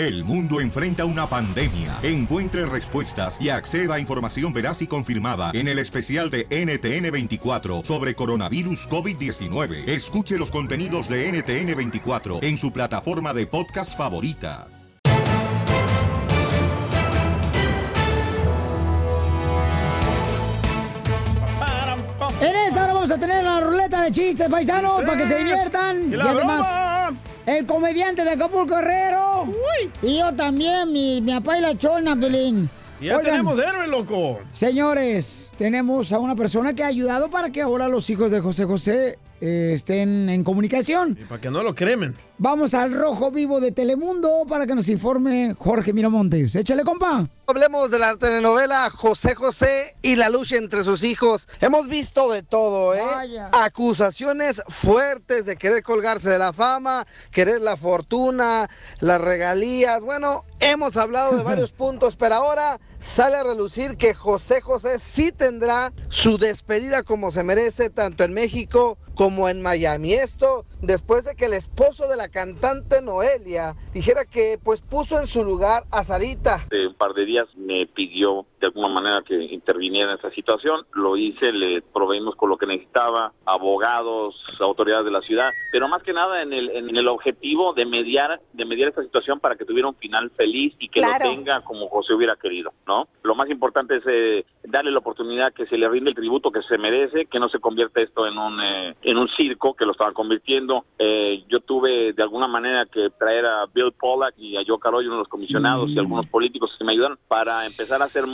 El mundo enfrenta una pandemia. Encuentre respuestas y acceda a información veraz y confirmada en el especial de NTN24 sobre coronavirus COVID-19. Escuche los contenidos de NTN24 en su plataforma de podcast favorita. En esta hora vamos a tener la ruleta de chistes, paisanos, para que se diviertan. Y Y, además, broma. El comediante de Acapulco Herrero. Y yo también, mi, mi papá y la chona, Pelín. Ya Oigan, tenemos héroe, loco. Señores, tenemos a una persona que ha ayudado para que ahora los hijos de José José eh, estén en comunicación. Y para que no lo cremen. Vamos al rojo vivo de Telemundo para que nos informe Jorge Miramontes. Échale, compa. Hablemos de la telenovela José José y la lucha entre sus hijos. Hemos visto de todo, ¿eh? Vaya. Acusaciones fuertes de querer colgarse de la fama, querer la fortuna, las regalías. Bueno, hemos hablado de varios puntos, pero ahora sale a relucir que José José sí tendrá su despedida como se merece, tanto en México como en Miami. Esto después de que el esposo de la cantante Noelia dijera que pues puso en su lugar a Sarita. Un par de días me pidió de alguna manera que interviniera en esa situación. Lo hice, le proveímos con lo que necesitaba, abogados, autoridades de la ciudad, pero más que nada en el, en el objetivo de mediar, de mediar esta situación para que tuviera un final feliz y que Claro. lo tenga como José hubiera querido, ¿no? Lo más importante es eh, darle la oportunidad que se le rinde el tributo que se merece, que no se convierta esto en un eh, en un circo que lo estaban convirtiendo. Eh, yo tuve de alguna manera que traer a Bill Pollack y a Joe Carollo, uno de los comisionados y algunos políticos que me ayudaron para empezar a hacer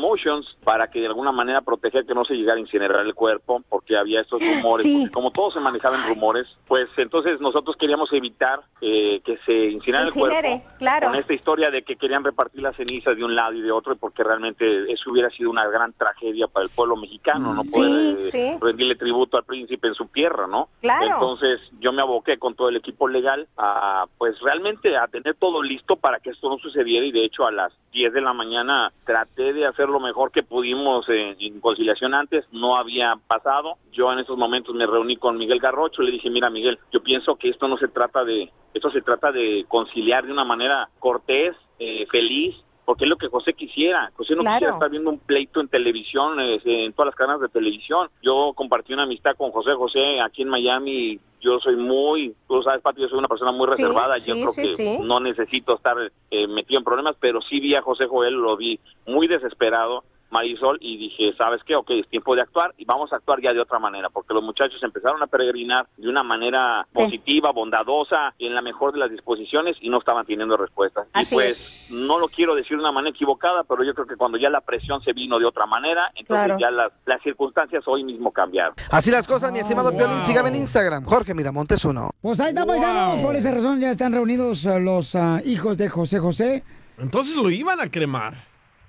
para que de alguna manera proteger que no se llegara a incinerar el cuerpo, porque había estos rumores, porque como todo se manejaba en rumores, pues entonces nosotros queríamos evitar eh, que se incinerara el cuerpo claro. con esta historia de que querían repartir las cenizas de un lado y de otro, porque realmente eso hubiera sido una gran tragedia para el pueblo mexicano, no poder eh, sí. rendirle tributo al príncipe en su tierra, ¿no? Claro. Entonces yo me aboqué con todo el equipo legal a, pues realmente a tener todo listo para que esto no sucediera y de hecho a las 10 de la mañana traté de hacer lo mejor que pudimos en, en conciliación antes, no había pasado. Yo en esos momentos me reuní con Miguel Garrocho, le dije, mira Miguel, yo pienso que esto no se trata de, esto se trata de conciliar de una manera cortés, eh, feliz, porque es lo que José quisiera. José no Claro. quisiera estar viendo un pleito en televisión, eh, en todas las cadenas de televisión. Yo compartí una amistad con José José aquí en Miami. Yo soy muy, tú sabes, Pati, yo soy una persona muy Sí, reservada. yo sí, creo sí, que sí. no necesito estar eh, metido en problemas, pero sí vi a José Joel, lo vi muy desesperado. Marisol y dije, ¿sabes qué? Ok, es tiempo de actuar y vamos a actuar ya de otra manera, porque los muchachos empezaron a peregrinar de una manera positiva, bondadosa y en la mejor de las disposiciones y no estaban teniendo respuestas. Así y pues no lo quiero decir de una manera equivocada, pero yo creo que cuando ya la presión se vino de otra manera, entonces Claro. ya las, las circunstancias hoy mismo cambiaron. Así las cosas, mi estimado wow. Piolín. Sígame en Instagram, Jorge Miramontes uno. Pues ahí está, Wow. paisanos. Por esa razón ya están reunidos eh, los ah, hijos de José José. Entonces lo iban a cremar.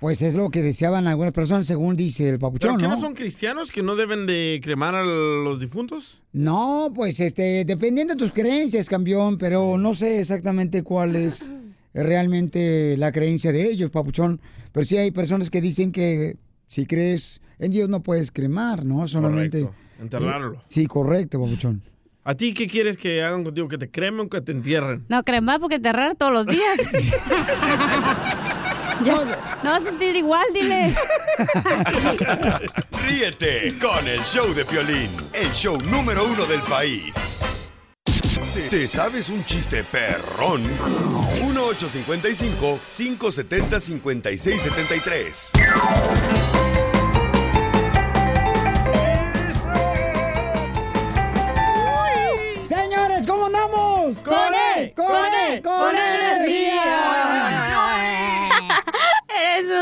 Pues es lo que deseaban algunas personas, según dice el ¿Pero papuchón, que ¿no? no son cristianos que no deben de cremar a los difuntos? No, pues este, dependiendo de tus creencias, campeón, pero no sé exactamente cuál es realmente la creencia de ellos, papuchón. Pero sí hay personas que dicen que si crees en Dios no puedes cremar, ¿no? Solamente. Correcto. Enterrarlo. Sí, correcto, papuchón. ¿A ti qué quieres que hagan contigo? ¿Que te cremen o que te entierren? No, cremar porque enterrar todos los días. No vas a sentir igual, dile. Ríete con el show de Piolín, el show número uno del país. ¿Te, te sabes un chiste perrón? 1855-570-5673. Señores, ¿cómo andamos? ¡Con él! ¡Con él!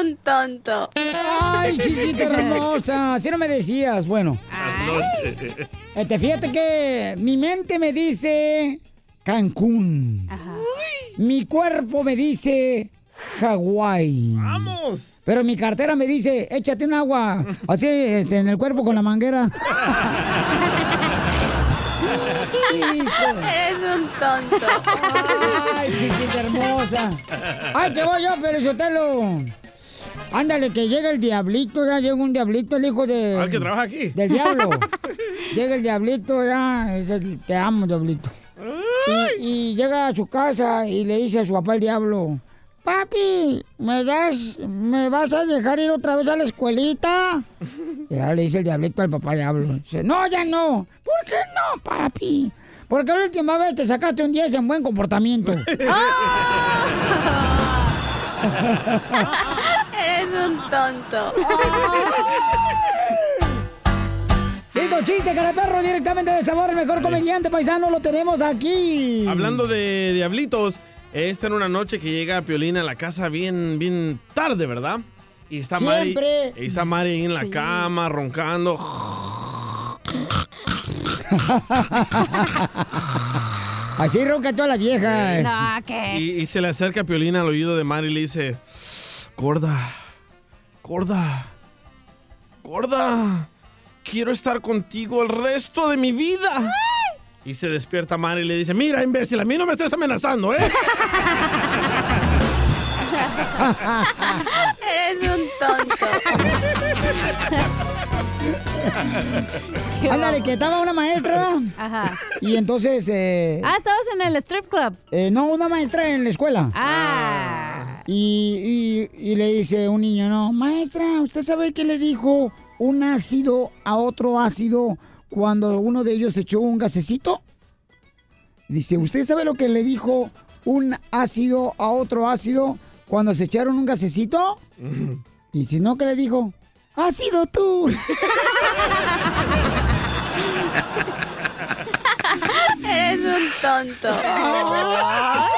Un tonto. ¡Ay, chiquita hermosa! Así no me decías. Bueno, este, fíjate que mi mente me dice Cancún. Ajá. Mi cuerpo me dice Hawái. ¡Vamos! Pero mi cartera me dice, échate un agua. Así, este, en el cuerpo con la manguera. Eres un tonto. Ay, chiquita hermosa. Ay, te voy yo, pero Sotelo. Ándale, que llega el diablito, ya llega un diablito, el hijo de... ¿Al que trabaja aquí? Del diablo. llega el diablito, ya, te amo, diablito. Y, y llega a su casa y le dice a su papá el diablo, papi, ¿me das, me vas a dejar ir otra vez a la escuelita? Y ya le dice el diablito al papá diablo. Dice, no, ya no. ¿Por qué no, papi? Porque la última vez te sacaste un 10 en buen comportamiento. Eres un tonto. Listo, chiste, cara de perro, directamente del sabor, el mejor comediante paisano lo tenemos aquí. Hablando de diablitos, esta era una noche que llega Piolín a la casa bien, bien tarde, ¿verdad? Y está Mari, Siempre. y está Mari en la Sí. cama, roncando. Así ronca toda la vieja. No, ¿qué? Y, y se le acerca Piolín al oído de Mari y le dice, Gorda, gorda, gorda, quiero estar contigo el resto de mi vida. Y se despierta Mari y le dice, mira, imbécil, a mí no me estés amenazando, ¿eh? Eres un tonto. Ándale, que estaba una maestra. Ajá. Y entonces, eh, Ah, estabas en el strip club. eh, no, una maestra en la escuela. Ah. Y, y- y le dice un niño, no, maestra, ¿usted sabe qué le dijo un ácido a otro ácido cuando uno de ellos echó un gasecito? Dice, ¿usted sabe lo que le dijo un ácido a otro ácido cuando se echaron un gasecito? Dice, no, ¿qué le dijo? ¡Ha sido tú! Eres un tonto.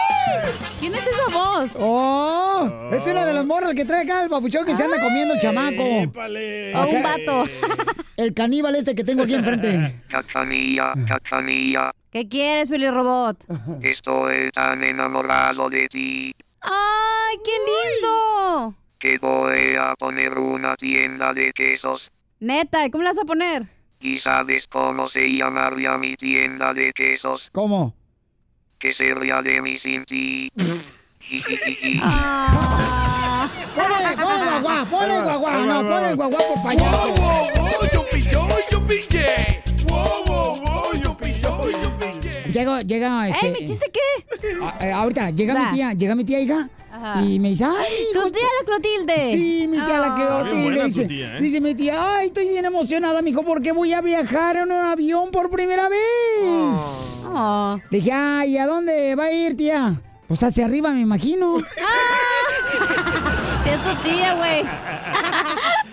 ¡Oh! Es una de las morras que trae acá el papuchón que se anda comiendo el chamaco. ¡Épale! O un vato. El caníbal este que tengo aquí enfrente. Cachanilla, cachanilla, ¿Qué quieres, Fili Robot? estoy tan enamorado de ti ¡Ay, qué lindo! que voy a poner una tienda de quesos. Neta, ¿y cómo la vas a poner? ¿Y sabes cómo se llamaría mi tienda de quesos? ¿Cómo? Que sería de mi sin ti. Ah. ¡Ponle, ponle guaguá! ¡Ponle guaguá! No, ponle guaguá por payaso. Llega, llega, este... ¡Ey, mi chiste qué! a- eh, ahorita, llega Va. mi tía, llega mi tía hija Ajá. y me dice, ¡ay, ¡Tu hijo, tía la Clotilde! Sí, mi tía la Ah. Bien Cleotilde. buena tu Dice, tía, ¿eh? dice mi tía, ay, estoy bien emocionada, mijo, porque voy a viajar en un avión por primera vez. Oh. Le dije, ay, ¿a dónde va a ir, tía? Pues hacia arriba, me imagino. Sí, es tu tía, güey.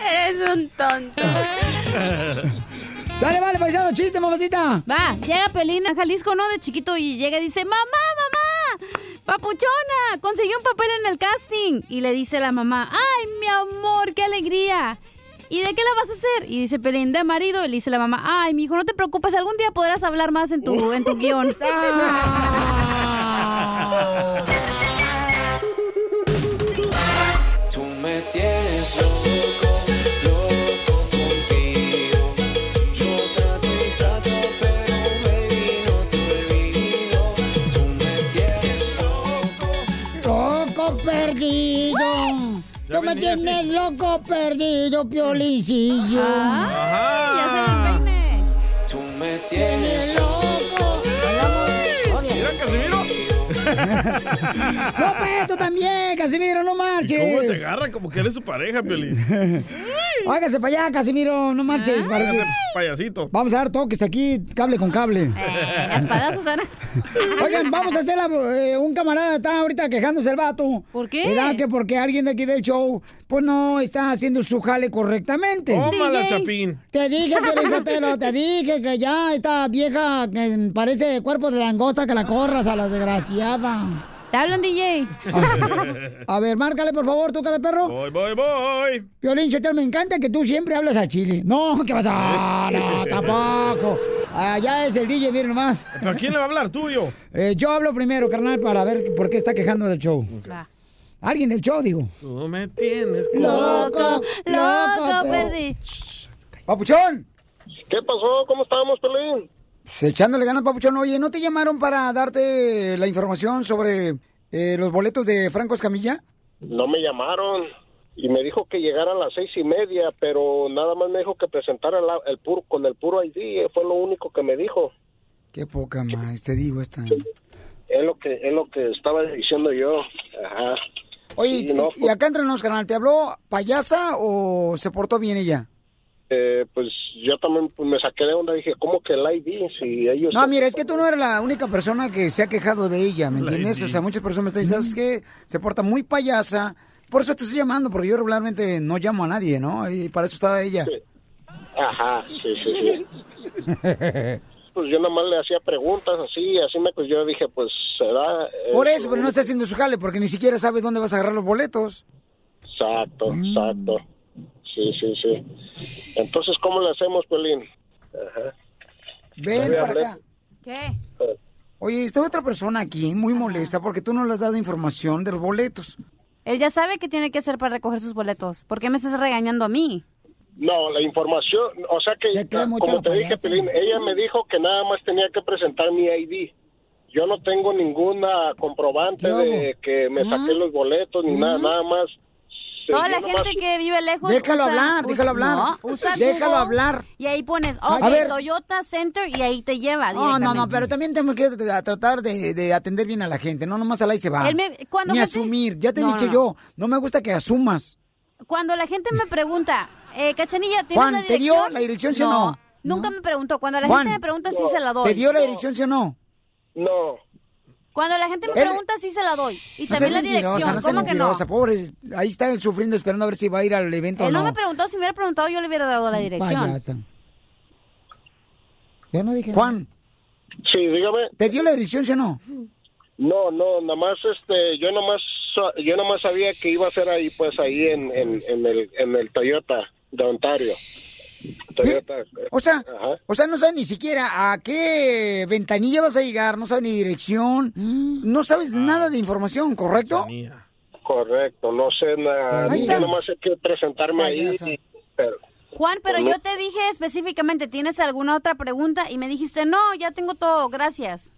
Eres un tonto. Sale, vale, paisano, chiste, mamacita. Va, llega Pelín a Jalisco, ¿no? De chiquito y llega y dice, mamá, mamá, papuchona, conseguí un papel en el casting. Y le dice la mamá, ay, mi amor, qué alegría. ¿Y de qué la vas a hacer? Y dice Pelín, de marido. Y le dice la mamá, ay, mi hijo, no te preocupes, algún día podrás hablar más en tu, en tu guion. Tú me tienes loco, loco contigo. Yo trato y trato, pero baby no te olvido. Tú me tienes loco. Loco perdido. Tú me tienes loco perdido, piolincillo. Ah, ya se peine. Tú me tienes loco. Mira, Casimiro. No, pues, tú también, Casimiro, no marches. ¿Cómo te agarra? Como que eres su pareja, Piolín. Hágase para allá, Casimiro, no marches. parece- Ese payasito. Vamos a dar toques aquí, cable con cable. Eh, espadazos, Ana. Oigan, vamos a hacer la- eh, un camarada está ahorita quejándose el vato. ¿Por qué? ¿Verdad? Que porque alguien de aquí del show, pues no está haciendo su jale correctamente. Tómala. Chapín. Te dije, Piolín, te dije que ya esta vieja que parece cuerpo de langosta que la corras a la desgraciada. Te hablan, DJ. A ver, márcale por favor, tú, cara de perro. Voy, voy, voy. Piolín, Chotel, me encanta que tú siempre hablas a Chile. No, ¿qué pasa? Ah, no, tampoco. Allá es el DJ, miren nomás. ¿Pero a quién le va a hablar? ¿Tú o yo? Eh, yo hablo primero, carnal, para ver por qué está quejando del show. Alguien del show, digo. Tú me tienes Loco, Loco, pero- perdí. ¡Papuchón! ¿Qué pasó? ¿Cómo estamos, Pelín? Pues, echándole ganas, Papuchón. Oye, ¿no te llamaron para darte la información sobre eh, los boletos de Franco Escamilla? No me llamaron y me dijo que llegara a las seis y media, pero nada más me dijo que presentara la- el puro, con el puro ID, fue lo único que me dijo. Qué poca más, te digo esta. Es lo que es lo que estaba diciendo yo. Ajá. Oye, Sí, y- no, y, acá entre nos, canal, ¿te habló payasa o se portó bien ella? Eh, pues yo también pues, me saqué de onda, dije, ¿cómo que el ID? Si ellos... No, mira, es que tú no eres la única persona que se ha quejado de ella, ¿me entiendes? O sea, muchas personas me están diciendo, ¿sabes qué? Se porta muy payasa. Por eso te estoy llamando, porque yo regularmente no llamo a nadie, ¿no? Y para eso está ella. Ajá, sí, sí, sí. Pues yo nomás le hacía preguntas así, así me, pues yo dije, pues será... eh, Por eso, pero no está haciendo su jale, porque ni siquiera sabes dónde vas a agarrar los boletos. Exacto, exacto. Sí, sí, sí. Entonces, ¿cómo le hacemos, Pelín? Ajá. Ven para hablé. acá. ¿Qué? Oye, está otra persona aquí muy molesta porque tú no le has dado información de los boletos. Él ya sabe qué tiene que hacer para recoger sus boletos. ¿Por qué me estás regañando a mí? No, la información, o sea que, Se como te dije. Pelín, ella me dijo que nada más tenía que presentar mi ID. Yo no tengo ninguna comprobante de que me saqué los boletos ni nada, nada más. Toda la nomás- gente que vive lejos. Déjalo usa- hablar, usa- déjalo hablar. No, usa Déjalo Google hablar. Y ahí pones, A ok, ver. Toyota Center y ahí te lleva. No, no, no, pero también tenemos que a tratar de, de atender bien a la gente, no nomás al ahí se va. Él me- cuando Ni gente- asumir, ya te he No, dicho no, yo, no me gusta que asumas. Cuando la gente me pregunta, eh, Cachanilla, ¿tienes Juan, la ¿te dirección? dio la dirección, sí o no? Nunca me preguntó. Cuando la Juan, gente me pregunta, sí se la doy. ¿Te dio la dirección, sí o no? No. Cuando la gente me Él- pregunta, sí se la doy. Y No también la dirección. no ¿Cómo que no? pobre. Ahí está él sufriendo, esperando a ver si va a ir al evento Él o no no. me preguntó, si me hubiera preguntado, yo le hubiera dado la dirección. Payasa. Yo no dije Juan. Sí, dígame. ¿Te dio la dirección, sí o no? No, no, nada más, este, yo nomás, yo nomás sabía que iba a ser ahí, pues ahí en, en, en el, en el Toyota de Ontario. Toyota. O sea, Ajá. o sea, no sabes ni siquiera a qué ventanilla vas a llegar, no sabes ni dirección, no sabes Ah. nada de información, ¿correcto? Correcto, no sé nada. Ahí está. Yo nomás sé que presentarme ahí. Y- pero, Juan, pero No. yo te dije específicamente, ¿tienes alguna otra pregunta? Y me dijiste, no, ya tengo todo, gracias.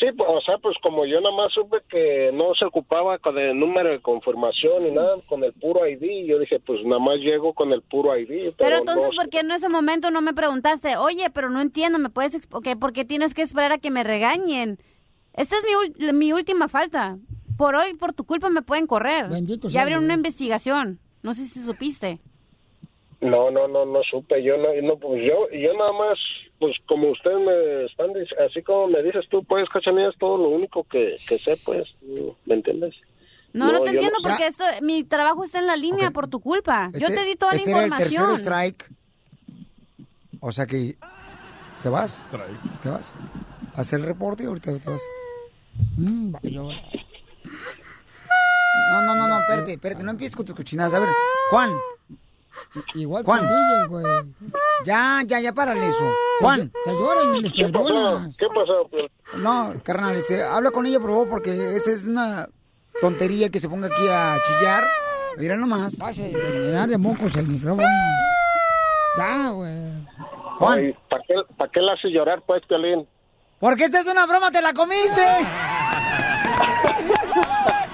Sí, pues, o sea, pues como yo nada más supe que no se ocupaba con el número de confirmación ni nada, con el puro ID, yo dije, pues nada más llego con el puro ID. Pero, Pero entonces, no ¿por qué en ese momento no me preguntaste? Oye, pero no entiendo, ¿me puedes explicar por qué tienes que esperar a que me regañen? Esta es mi, mi última falta. Por hoy, por tu culpa, me pueden correr. Bendito ya Dios. una investigación. No sé si supiste. No, no, no, no supe. Yo no, no, pues yo, yo nada más, pues como ustedes me están, así como me dices tú, pues, cachanilla, es todo lo único que, que sé, pues, ¿me entiendes? No, no, No, te entiendo no- porque esto, mi trabajo está en la línea por tu culpa. yo Este- te di toda este la era el tercer información. strike. O sea que, ¿te vas? ¿Te vas? ¿A hacer el reporte ahorita te vas? Mm. No, no, no, no, espérate, espérate, no empieces con tus cochinadas. A ver, Juan. Igual Juan. güey. Ya, ya, ya, párale eso. Juan. Te lloran y les ¿Qué pasó? ¿Qué pasó? Pues, No, carnal, este, habla con ella, por favor, porque esa es una tontería que se ponga aquí a chillar. Mira nomás. Vas a llenar de mocos el micrófono. Ya, güey. Juan. ¿Para qué, pa' qué la hace llorar, pues, Piolín? Porque esta es una broma, te la comiste.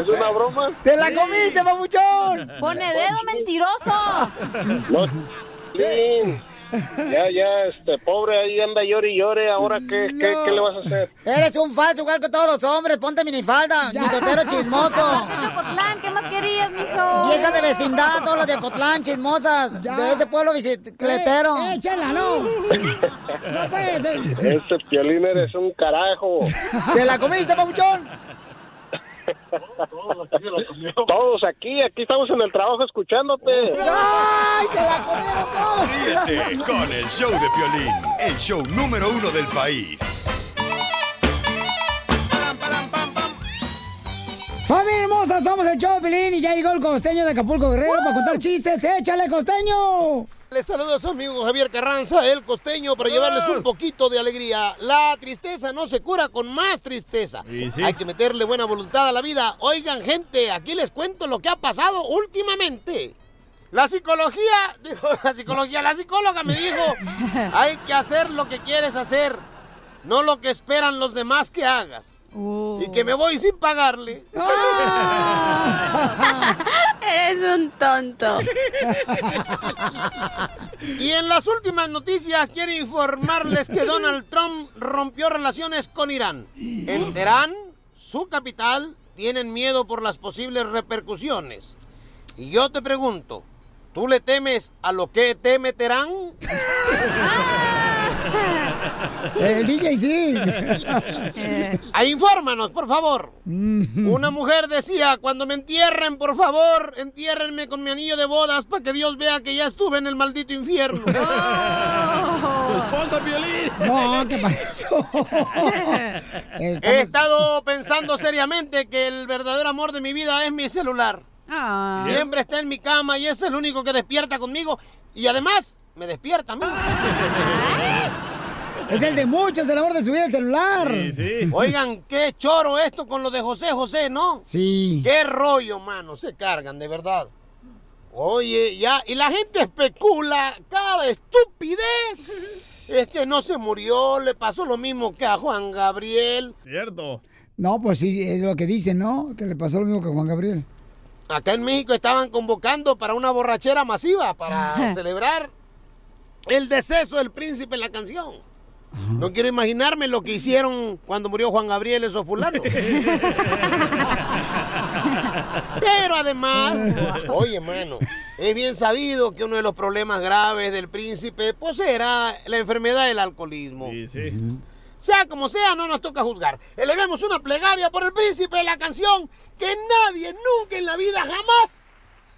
¿Es una broma? ¡Te la comiste, papuchón! Pone dedo mentiroso. No. Ya, ya, este, pobre, ahí anda llore y llore, ahora, ¿qué, qué, qué le vas a hacer? Eres un falso igual que todos los hombres. Ponte minifalda, mi totero chismoso. Ocotlán, ¿qué más querías, mijo? Vieja de vecindad, todas las de Ocotlán, chismosas. De ese pueblo bicicletero. Eh, échala, no. No puede ser. Este Piolín eres un carajo. ¿Te la comiste, papuchón? Todos aquí, aquí estamos en el trabajo escuchándote. ¡Ay, se la comieron todos! Ríete con el show de Piolín, el show número uno del país. Familia hermosa, somos el Choplin y ya llegó el costeño de Acapulco Guerrero para contar chistes. ¡Échale, costeño! Les saluda a su amigo Javier Carranza, el costeño, para llevarles un poquito de alegría. La tristeza no se cura con más tristeza. Sí, sí. Hay que meterle buena voluntad a la vida. Oigan, gente, aquí les cuento lo que ha pasado últimamente. La psicología, dijo la psicología, la psicóloga me dijo, hay que hacer lo que quieres hacer, no lo que esperan los demás que hagas. Y que me voy sin pagarle. Eres un tonto. Y en las últimas noticias quiero informarles que Donald Trump rompió relaciones con Irán. En Teherán, su capital, tienen miedo por las posibles repercusiones. Y yo te pregunto, ¿tú le temes a lo que te meterán? El DJ sí. Ah, infórmanos, por favor. Una mujer decía, cuando me entierren, por favor, entiérrenme con mi anillo de bodas para que Dios vea que ya estuve en el maldito infierno. ¡Tu esposa, Violín! No, ¿qué pasó? Eh, He estado pensando seriamente que el verdadero amor de mi vida es mi celular. Ah. Siempre está en mi cama y es el único que despierta conmigo. Y además, me despierta a mí. Es el de muchos, el amor de su vida, el celular. Oigan, qué choro esto con lo de José José, ¿no? Sí. Qué rollo, mano, se cargan, de verdad. Oye, ya, y la gente especula cada estupidez. Es que no se murió, le pasó lo mismo que a Juan Gabriel. Cierto. No, pues sí, es lo que dicen, ¿no? Que le pasó lo mismo que a Juan Gabriel. Acá en México estaban convocando para una borrachera masiva para celebrar el deceso del príncipe en la canción. No quiero imaginarme lo que hicieron cuando murió Juan Gabriel esos fulanos. Pero además, oye, mano, es bien sabido que uno de los problemas graves del príncipe pues era la enfermedad del alcoholismo. Sí, sí. Sea como sea, no nos toca juzgar. Elevemos una plegaria por el príncipe de la canción que nadie nunca en la vida jamás,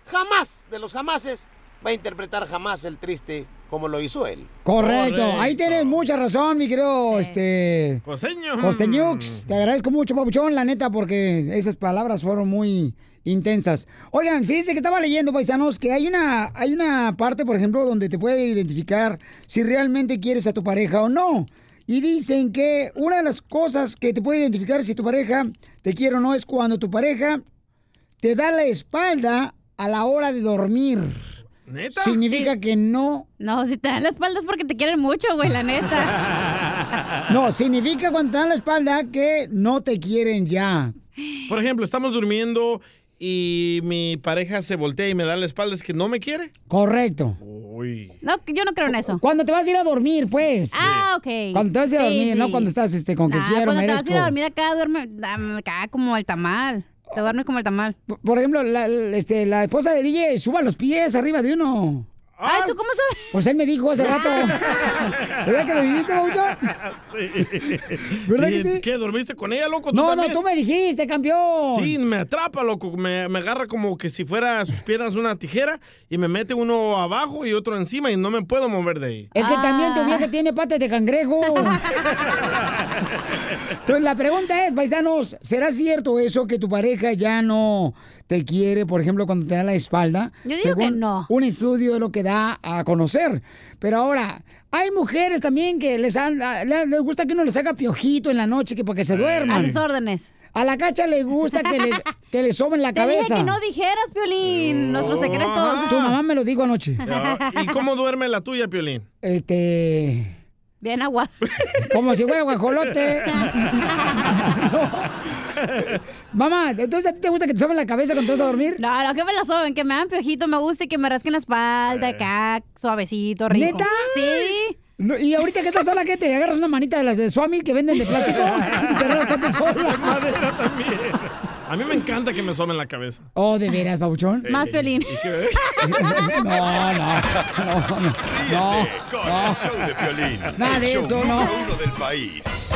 jamás de los jamases va a interpretar jamás el triste como lo hizo él. Correcto. Ahí tienes mucha razón, mi querido este Costeño. Costeñux. Te agradezco mucho, papuchón, la neta, porque esas palabras fueron muy intensas. Oigan, fíjense que estaba leyendo, paisanos, que hay una, hay una parte, por ejemplo, donde te puede identificar si realmente quieres a tu pareja o no. Y dicen que una de las cosas que te puede identificar si tu pareja te quiere o no es cuando tu pareja te da la espalda a la hora de dormir. ¿Neta? Significa que no. No, si te dan la espalda es porque te quieren mucho, güey, la neta. No, significa cuando te dan la espalda que no te quieren ya. Por ejemplo, estamos durmiendo y mi pareja se voltea y me da la espalda, ¿es que no me quiere? Correcto. Uy. No, yo no creo en eso. Cuando te vas a ir a dormir, pues. Ah, ok. Cuando te vas a ir a Sí, dormir, no cuando estás este, con que Ah, quiero, cuando te merezco. vas a ir a dormir acá, duerme acá como el tamal. Te duermes como el tamal. Por- Por ejemplo, la, este, la esposa de DJ suba los pies arriba de uno. Ay, ¿tú cómo sabes? Pues él me dijo hace rato. ¿Verdad que me dijiste, Mauchón? ¿Verdad que ¿Y sí? ¿Qué? ¿Dormiste con ella, loco? ¿Tú No, no, tú me dijiste, campeón. Sí, me atrapa, loco. Me, me agarra como que si fuera sus piernas una tijera y me mete uno abajo y otro encima y no me puedo mover de ahí. Es que también tu Ah. vieja tiene patas de cangrejo. Entonces la pregunta es, paisanos, ¿será cierto eso que tu pareja ya no te quiere, por ejemplo, cuando te da la espalda? Yo digo que no. Un estudio es lo que da a conocer. Pero ahora, hay mujeres también que les, han- les, les gusta que uno les haga piojito en la noche que para que se duerman. A sus órdenes. A la cacha le gusta que le, que le soben la Te dije cabeza. que no dijeras, Piolín, nuestros secretos. Tu mamá me lo dijo anoche. ¿Y cómo duerme la tuya, Piolín? Este... Bien agua. Como si fuera guajolote. Mamá, entonces a ti te gusta que te soben la cabeza cuando te vas a dormir? No, no, que me la soben, que me hagan piojito, me gusta y que me rasquen la espalda acá, suavecito, rico. ¿Neta? Sí. No, y ahorita que estás sola, ¿qué te agarras una manita de las de Swami que venden de plástico? y te tú sola. Madera también. A mí me encanta que me somen la cabeza. Oh, ¿de veras, babuchón? Más Piolín. ¿Y qué? No, no, no, no, no. Con no. el show de Piolín, Nada el de show eso, número no. uno del país.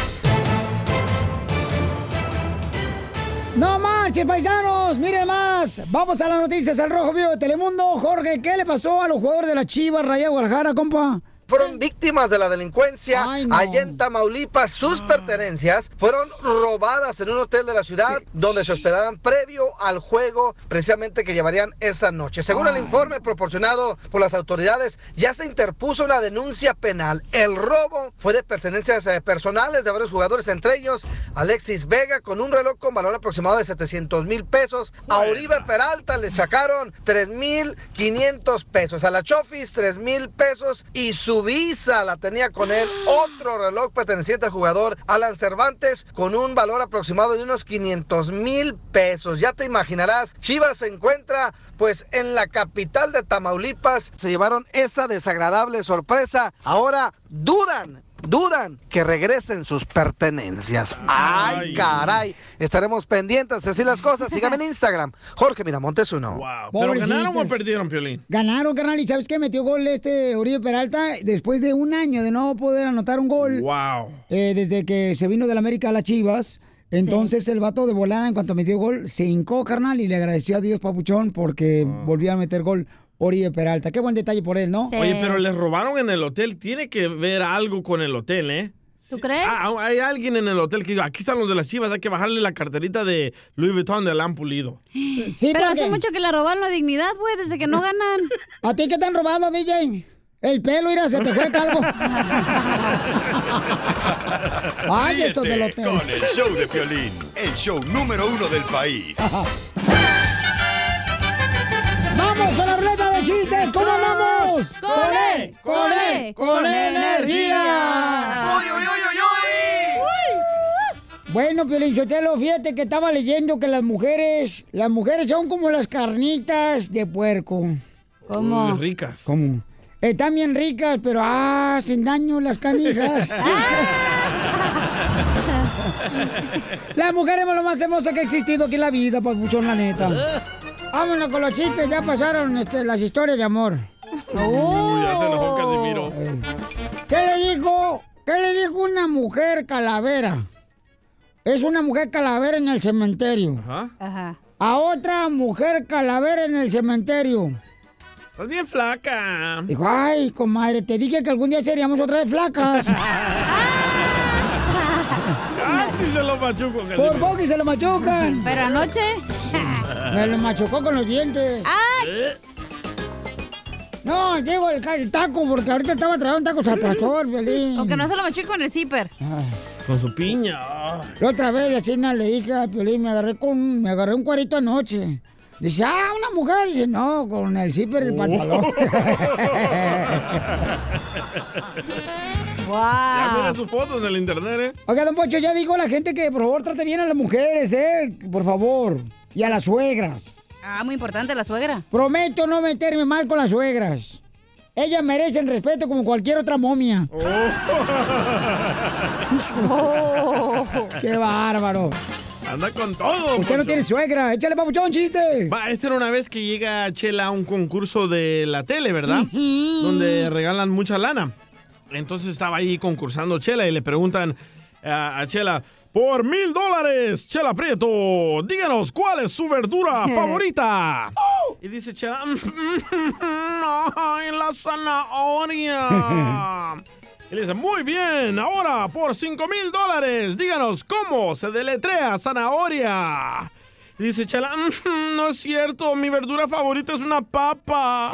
No marches, paisanos, miren más. Vamos a las noticias al Rojo Vivo de Telemundo. Jorge, ¿qué le pasó a los jugadores de la Chivas Raya Guadalajara, compa? Fueron víctimas de la delincuencia Ay, no. allá en Tamaulipas. Sus pertenencias fueron robadas en un hotel de la ciudad donde se hospedaban previo al juego precisamente que llevarían esa noche. Según el informe proporcionado por las autoridades, ya se interpuso una denuncia penal. El robo fue de pertenencias eh, personales de varios jugadores, entre ellos Alexis Vega con un reloj con valor aproximado de 700 mil pesos. A Uribe Peralta le sacaron 3 mil 500 pesos. A la Chofis 3 mil pesos y su visa la tenía con él. Otro reloj perteneciente al jugador Alan Cervantes con un valor aproximado de unos 500 mil pesos. Ya te imaginarás, Chivas se encuentra pues en la capital de Tamaulipas. Se llevaron esa desagradable sorpresa. Ahora dudan dudan que regresen sus pertenencias. Ay, Ay. caray. Estaremos pendientes así las cosas. Sígame en Instagram. Jorge Miramontes uno. ¿Pero ganaron o perdieron, Piolín? Ganaron, carnal, y ¿sabes qué? Metió gol este Uribe Peralta después de un año de no poder anotar un gol. Wow. eh, desde que se vino de la América a las Chivas. Entonces el vato de volada, en cuanto metió gol, se hincó, carnal, y le agradeció a Dios, papuchón, porque Ah. volvió a meter gol Oribe Peralta. Qué buen detalle por él, ¿no? Oye, pero les robaron en el hotel. Tiene que ver algo con el hotel, ¿eh? ¿Tú crees? Ah, hay alguien en el hotel que dijo, aquí están los de las chivas, hay que bajarle la carterita de Louis Vuitton de han pulido. Sí, Pero porque- hace mucho que le robaron la dignidad, güey, desde que no ganan. ¿A ti qué te han robado, DJ? El pelo, mira, se te fue calvo. Ay, estos del hotel. con el show de Piolín, el show número uno del país. ¡Vamos con la ruleta de chistes! ¿Cómo andamos? ¡Con él! ¡Con él! ¡Con energía! ¡Uy, uy, uy, Bueno, Piolín Sotelo, fíjate que estaba leyendo que las mujeres, las mujeres son como las carnitas de puerco. Uy, ricas. ¿Cómo? Están bien ricas, pero ah, hacen daño las canijas. Las mujeres somos lo más hermoso que ha existido aquí en la vida, papuchón, la neta. Vámonos con los chistes, ya pasaron este, las historias de amor. Uy, ya se enojó Casimiro. ¿Qué le dijo? ¿Qué le dijo una mujer calavera? Es una mujer calavera en el cementerio. Ajá. Ajá. A otra mujer calavera en el cementerio. Estás bien flaca. Dijo, ay, comadre, te dije que algún día seríamos otra vez flacas. Casi se lo machuco, Por Casimiro. poco y se lo machucan. Pero anoche. Me lo machucó con los dientes. ¿Eh? No, llevo el, el taco porque ahorita estaba tragando tacos al pastor, Violín. Aunque no se lo machuque con el zipper. Con su piña. La otra vez la china le dije a Piolín, me agarré con, me agarré un cuarito anoche. Dice, ah, una mujer. Dice, no, con el zipper del pantalón. Ya mira ¡Wow! su foto en el internet, ¿eh? Oiga, don Pocho, ya digo a la gente que por favor trate bien a las mujeres, ¿eh? Por favor. Y a las suegras. Ah, muy importante la suegra. Prometo no meterme mal con las suegras. Ellas merecen respeto como cualquier otra momia. Oh. ¡Qué bárbaro! Anda con todo. Usted no tiene suegra. Échale, papuchón, chiste. Va, esta era una vez que llega Chela a un concurso de la tele, ¿verdad? Donde regalan mucha lana. Entonces estaba ahí concursando Chela y le preguntan a, a Chela, por mil dólares, Chela Prieto, díganos, ¿cuál es su verdura favorita? Y dice Chela, ¡ay, la zanahoria! Y le dice, muy bien, ahora por cinco mil dólares, díganos, ¿cómo se deletrea zanahoria? Y dice Chela, "Mm, no es cierto, mi verdura favorita es una papa.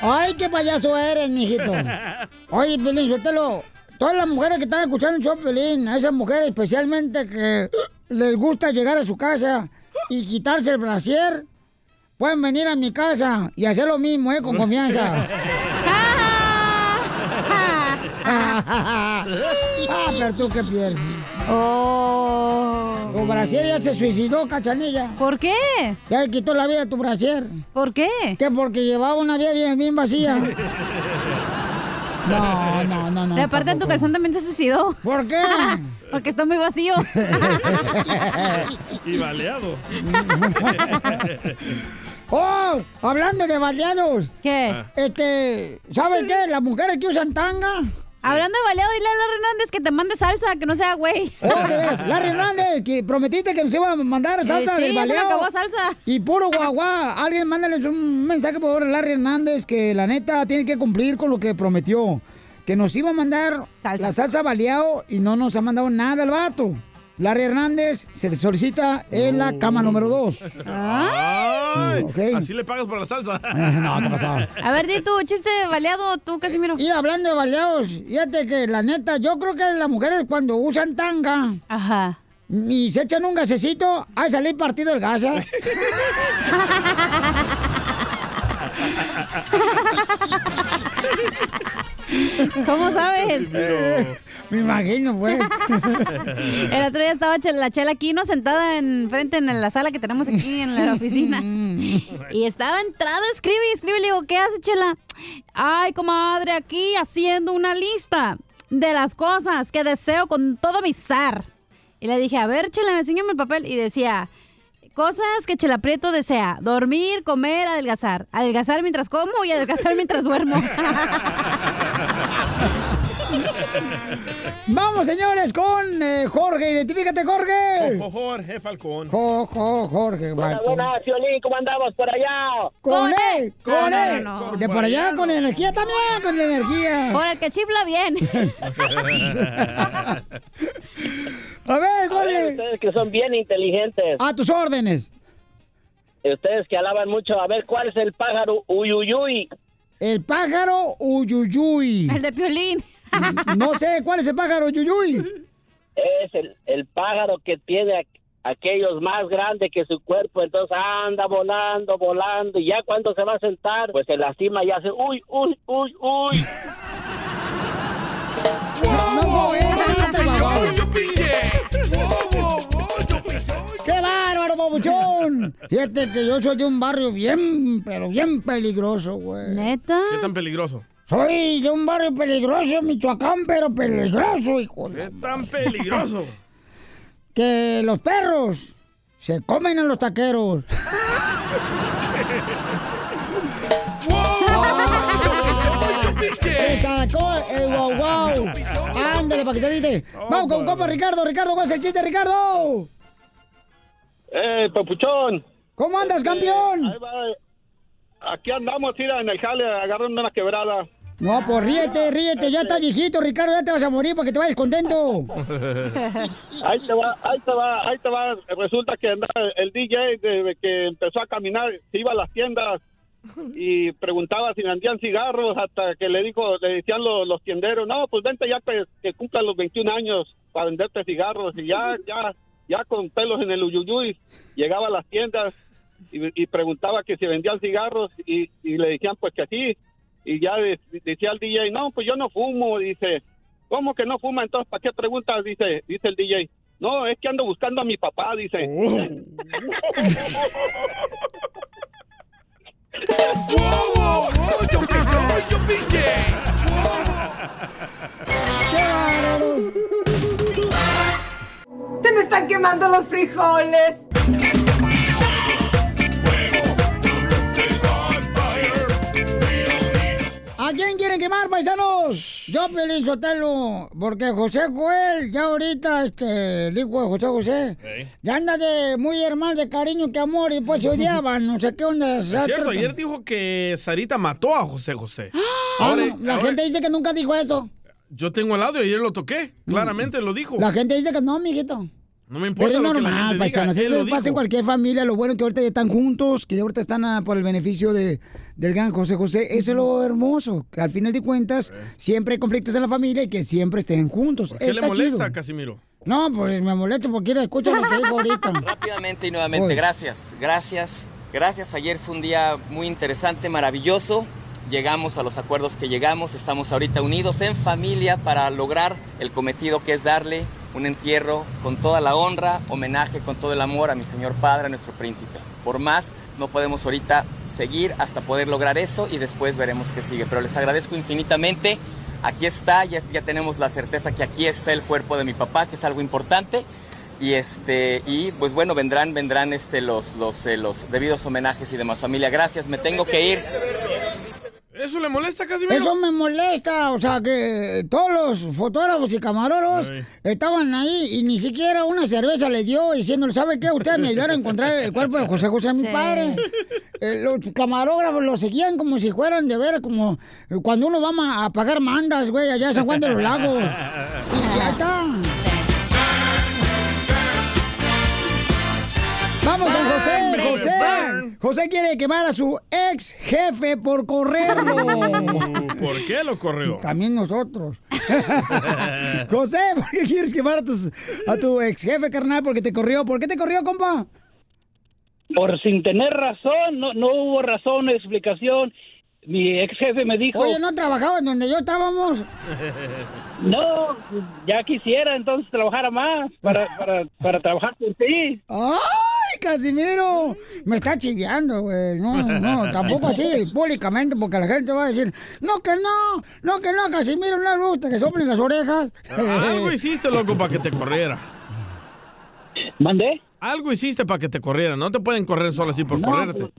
Ay, qué payaso eres, mijito. Oye, Pelín, suéltalo. Todas las mujeres que están escuchando el show, Pelín, a esas mujeres especialmente que les gusta llegar a su casa y quitarse el brasier, pueden venir a mi casa y hacer lo mismo, ¿eh? Con confianza. ah, pero tú qué piensas. Oh. Tu brasier ya se suicidó, cachanilla. ¿Por qué? Ya le quitó la vida a tu brasier. ¿Por qué? Que porque llevaba una vida bien, bien vacía. No, no, no, no. Y aparte en tu tampoco. calzón también se suicidó. ¿Por qué? Porque está muy vacío. y baleado. Oh, hablando de baleados. ¿Qué? Este, ¿sabes qué? Las mujeres que usan tanga. Hablando de baleado, dile a Larry Hernández que te mande salsa, que no sea güey. Oh, de veras, Larry Hernández, que prometiste que nos iba a mandar salsa Eh, sí, del se me acabó salsa. Y puro guagua. Alguien mándales un mensaje por favor a Larry Hernández que la neta tiene que cumplir con lo que prometió. Que nos iba a mandar la salsa baleado y no nos ha mandado nada el vato. Larry Hernández se solicita en la cama número 2. Ay, Ok. Así le pagas por la salsa. No, ¿qué pasó? A ver, di tu chiste baleado, tú, Casimiro. Y hablando de baleados, fíjate que la neta, yo creo que las mujeres cuando usan tanga Ajá. y se echan un gasecito, hay salir partido el gas. ¿Cómo sabes? Me imagino, pues. El otro día estaba Chela- la chela aquí, ¿no? Sentada enfrente en la sala que tenemos aquí en la oficina. Y estaba entrada, escribe y escribe. Le digo, ¿qué hace, Chela? Ay, comadre, aquí haciendo una lista de las cosas que deseo con todo mi ser. Y le dije, a ver, Chela, enséñame el papel. Y decía, cosas que Chela Prieto desea. Dormir, comer, adelgazar. Adelgazar mientras como y adelgazar mientras duermo. Vamos, señores, con eh, Jorge. Identifícate, Jorge. Ojo, Jorge Falcón. Jo- jo- Jorge. Buenas, Falcón. buenas, Piolín, ¿cómo andamos por allá? Con él, con él. no, no. De por allá con energía también, con energía. Por el que chifla bien. A ver, A ver, Jorge. ustedes que son bien inteligentes. A tus órdenes. Ustedes que alaban mucho. A ver, ¿cuál es el pájaro uyuyuy? El pájaro Uyuyuy. El de Piolín. No sé, ¿cuál es el pájaro Uyuyuy? Es el, el pájaro que tiene aqu- aquellos más grandes que su cuerpo. Entonces anda volando, volando. Y ya cuando se va a sentar, pues se lastima y hace uy, uy, uy, uy. ¡Qué bárbaro, babuchón! Fíjate que yo soy de un barrio bien, pero bien peligroso, güey. ¿Neta? ¿Qué tan peligroso? Soy de un barrio peligroso, Michoacán, pero peligroso, hijo. de- ¿Qué tan peligroso? Que los perros se comen a los taqueros. ¡Se sacó el guau guau! ¡Ándale, para que te grite! ¡Vamos con compa Ricardo! ¡Ricardo, cuál es el chiste, Ricardo! ¡Eh, papuchón! ¿Cómo andas, Este, campeón? ahí va. Aquí andamos, tira, en el jale, agarrando una quebrada. No, pues ríete, ríete, ya estás viejito, Ricardo, ya te vas a morir para que te vayas contento. Ahí te va, ahí te va, ahí te va. Resulta que el DJ desde que empezó a caminar, se iba a las tiendas y preguntaba si vendían cigarros hasta que le dijo, le decían los, los tienderos, no, pues vente ya que, que cumpla los 21 años para venderte cigarros y ya, ya, ya con pelos en el uyuyuy llegaba a las tiendas y, y preguntaba que si vendían cigarros y, y le decían pues que sí y ya de- decía el DJ, no, pues yo no fumo, dice, ¿cómo que no fuma? Entonces, ¿para qué preguntas? Dice, dice el DJ, no, es que ando buscando a mi papá, dice. Se me están quemando los frijoles. ¿A quién quieren quemar, paisanos? Yo, Pelín Sotelo, porque José Joel, ya ahorita, este, el hijo de José José, ya anda de muy hermano de cariño que amor y pues se odiaban, no sé qué onda. Es cierto, ayer dijo que Sarita mató a José José. Ah, no, la ahora- gente dice que nunca dijo eso. Yo tengo el audio, ayer lo toqué. Claramente lo dijo. La gente dice que no, amiguito. No me importa Pero es lo que la normal, paisanos. diga. Eso lo pasa en cualquier familia. Lo bueno es que ahorita ya están juntos, que ahorita están ah, por el beneficio de, del gran José José. Eso es lo hermoso. Que al final de cuentas, siempre hay conflictos en la familia y que siempre estén juntos. ¿Qué le molesta, chido. Casimiro? No, pues me molesto porque quiero escuchar lo que dijo ahorita. Rápidamente y nuevamente, gracias, gracias, gracias. Ayer fue un día muy interesante, maravilloso. Llegamos a los acuerdos que llegamos, estamos ahorita unidos en familia para lograr el cometido que es darle un entierro con toda la honra, homenaje con todo el amor a mi señor padre, a nuestro príncipe. Por más, no podemos ahorita seguir hasta poder lograr eso y después veremos qué sigue. Pero les agradezco infinitamente. Aquí está, ya, ya tenemos la certeza que aquí está el cuerpo de mi papá, que es algo importante. Y este, y pues bueno, vendrán, vendrán este los, los, eh, los debidos homenajes y demás. Familia, gracias, me tengo que ir. ¿Eso le molesta, Casimiro? Eso me molesta, o sea, que todos los fotógrafos y camarógrafos estaban ahí y ni siquiera una cerveza le dio diciendo, ¿sabe qué? Ustedes me ayudaron a encontrar el cuerpo de José José, mi Sí. padre. Eh, los camarógrafos lo seguían como si fueran de ver, como cuando uno va a pagar mandas, güey, allá en San Juan de los Lagos. Y ya está. José, Hombre, José. José quiere quemar a su ex jefe por correrlo. ¿Por qué lo corrió? También nosotros. José, ¿por qué quieres quemar a, tus, a tu ex jefe, carnal? Porque te corrió. ¿Por qué te corrió, compa? Por sin tener razón, no, no hubo razón explicación. Mi ex jefe me dijo, Oye, ¿no trabajaba en donde yo estábamos? no, ya quisiera entonces trabajara más para, para, para trabajar por ti. ¡Ay, Casimiro! Me está chiviando, güey. No, no, tampoco así, públicamente, porque la gente va a decir, no, que no, no, que no, Casimiro, no le gusta que soplen las orejas. Algo hiciste, loco, para que te corriera. ¿Mandé? Algo hiciste para que te corriera. No te pueden correr solo así por No, correrte. pues,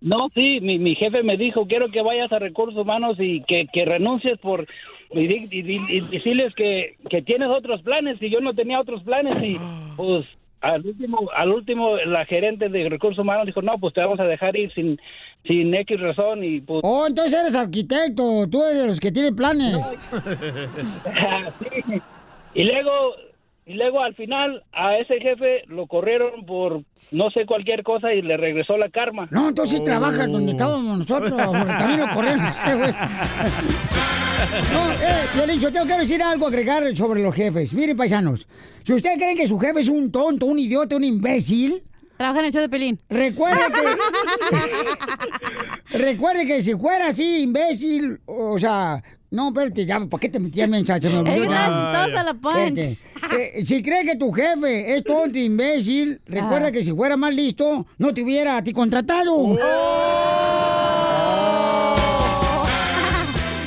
No, sí, mi, mi jefe me dijo, quiero que vayas a recursos humanos y que, que renuncies por... Y, y decirles que, que tienes otros planes y yo no tenía otros planes y pues al último, al último la gerente de recursos humanos dijo, no, pues te vamos a dejar ir sin, sin X razón y pues... Oh, entonces eres arquitecto, tú eres de los que tienen planes. Sí. Y luego, y luego al final a ese jefe lo corrieron por no sé cualquier cosa y le regresó la karma. No, entonces sí trabajas donde estábamos nosotros, porque también lo corrieron, a ese güey. No, eh, yo tengo que decir algo, agregar sobre los jefes. Miren, paisanos, si ustedes creen que su jefe es un tonto, un idiota, un imbécil... Trabaja en el show de Pelín. Recuerde que... recuerde que si fuera así, imbécil, o sea... No, espérate, ya, ¿para qué te metías mensaje? Me olvidó ya. chistosa la punch. Eh, si cree que tu jefe es tonto, imbécil, recuerda que si fuera más listo, no te hubiera a ti contratado.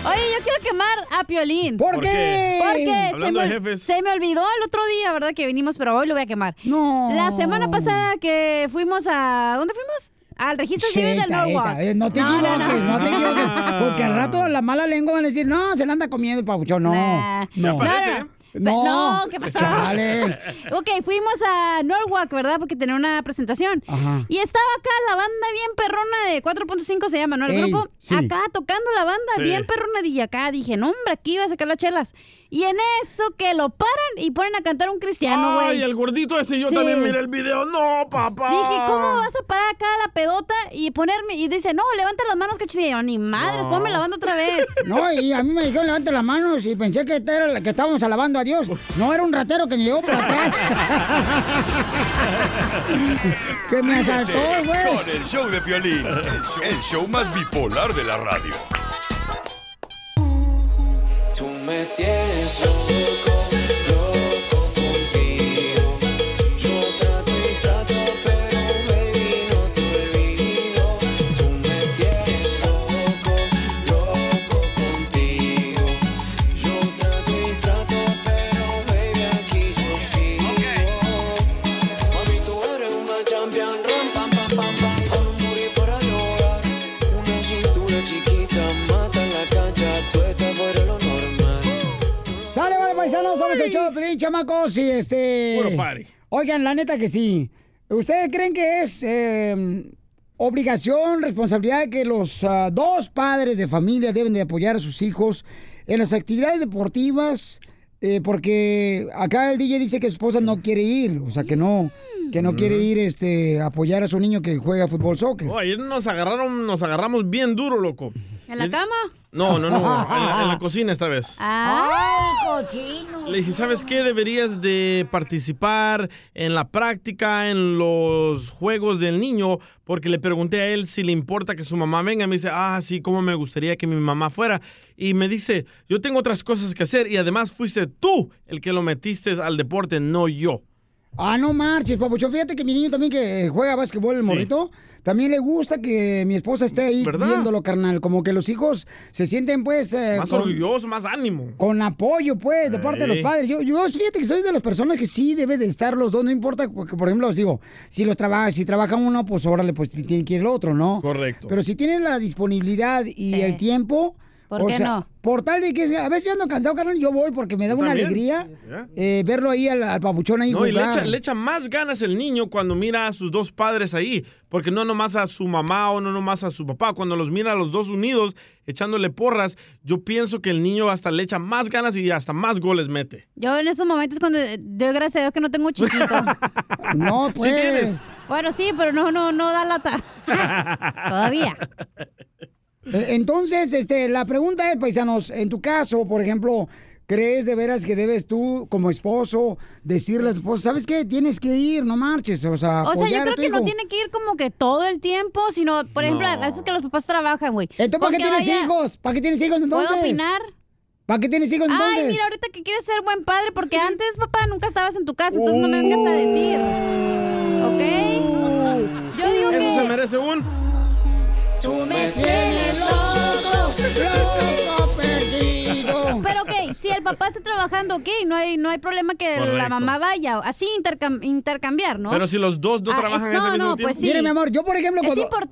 Oye, yo quiero quemar a Piolín. ¿Por ¿Por qué? Porque se Hablando me, de jefes. se me olvidó el otro día, ¿verdad? Que vinimos, pero hoy lo voy a quemar. No. La semana pasada que fuimos a... ¿Dónde fuimos? Al registro civil Zeta, Norwalk. eh, no te equivoques, no, te equivoques. Porque al rato la mala lengua van a decir, no, se la anda comiendo el papuchón. No, Nah. no. No, no, No. No, ¿qué pasó? Chale. ok, fuimos a Norwalk, ¿verdad? Porque tenía una presentación. Ajá. Y estaba acá la banda bien perrona de 4.5 se llama, ¿no? El Ey, grupo. sí. Acá tocando la banda Sí. bien perrona. Y acá dije, no, hombre, aquí iba a sacar las chelas. Y en eso que lo paran y ponen a cantar un cristiano, güey. Ay, el gordito ese, yo Sí. también miré el video. No, papá. Dije, ¿cómo vas a parar acá la pedota y ponerme? Y dice, no, levanta las manos, cachinilla. Yo, Ni madre, No. ponme la banda otra vez. No, y a mí me dijeron levante las manos y pensé que, esta era la que estábamos alabando a Dios. No, era un ratero que me llegó por atrás. que me asaltó, güey. Con el show de Piolín, el show, el show más bipolar de la radio. Me tienes loco somos el show de chamacos, y este... Puro party. Oigan, la neta que sí. ¿Ustedes creen que es eh, obligación, responsabilidad que los ah, dos padres de familia deben de apoyar a sus hijos en las actividades deportivas? Eh, porque acá el DJ dice que su esposa no quiere ir, o sea que no, que no quiere ir este, a apoyar a su niño que juega fútbol soccer. Oh, ayer nos agarraron, nos agarramos bien duro, loco. ¿En la cama? No, no, no. En la, en la cocina esta vez. ¡Ay, cochino! Le dije, ¿sabes qué? Deberías de participar en la práctica, en los juegos del niño, porque le pregunté a él si le importa que su mamá venga. Me dice, ah, sí, cómo me gustaría que mi mamá fuera. Y me dice, yo tengo otras cosas que hacer y además fuiste tú el que lo metiste al deporte, no yo. Ah, no marches, papucho. Fíjate que mi niño también que juega básquetbol, el morrito, también le gusta que mi esposa esté ahí ¿Verdad? viéndolo, carnal. Como que los hijos se sienten, pues... eh, Más con- orgulloso, más ánimo. Con apoyo, pues, de parte de los padres. Yo, yo fíjate que soy de las personas que sí debe de estar los dos, no importa, porque, por ejemplo, os digo, si los trabaja, si trabaja uno, pues órale, pues tiene que ir el otro, ¿no? Correcto. Pero si tienen la disponibilidad y Sí. el tiempo. ¿Por o qué sea, no? Por tal de que a veces yo ando cansado, carnal, yo voy porque me da ¿Tú una alegría eh, verlo ahí al, al papuchón ahí No, y le jugar. echa, le echa más ganas el niño cuando mira a sus dos padres ahí, porque no nomás a su mamá o no nomás a su papá, cuando los mira a los dos unidos echándole porras, yo pienso que el niño hasta le echa más ganas y hasta más goles mete. Yo en esos momentos cuando doy gracias a Dios que no tengo un chiquito. No, Sí pues. tienes. Bueno, sí, pero no, no, no da lata. Todavía. Eh, Entonces, este, la pregunta es, paisanos, en tu caso, por ejemplo, ¿crees de veras que debes tú, como esposo, decirle a tu esposa, ¿sabes qué? Tienes que ir, no marches, o sea, O sea, yo creo que no tiene que ir como que todo el tiempo, sino, por ejemplo, a veces que los papás trabajan, güey. Entonces, ¿para qué tienes vaya- hijos? ¿Para qué tienes hijos entonces? ¿Puedo opinar? ¿Para qué tienes hijos entonces? Ay, mira, ahorita que quieres ser buen padre, porque antes, papá, nunca estabas en tu casa, entonces no me vengas a decir. ¿Ok? Tú me tienes loco. Pero ok, si el papá está trabajando, ok, no hay, no hay problema que la mamá vaya. Así intercambiar, ¿no? Pero si los dos no ah, trabajan no, en el no, pues. Sí. Mire, mi amor, yo por ejemplo...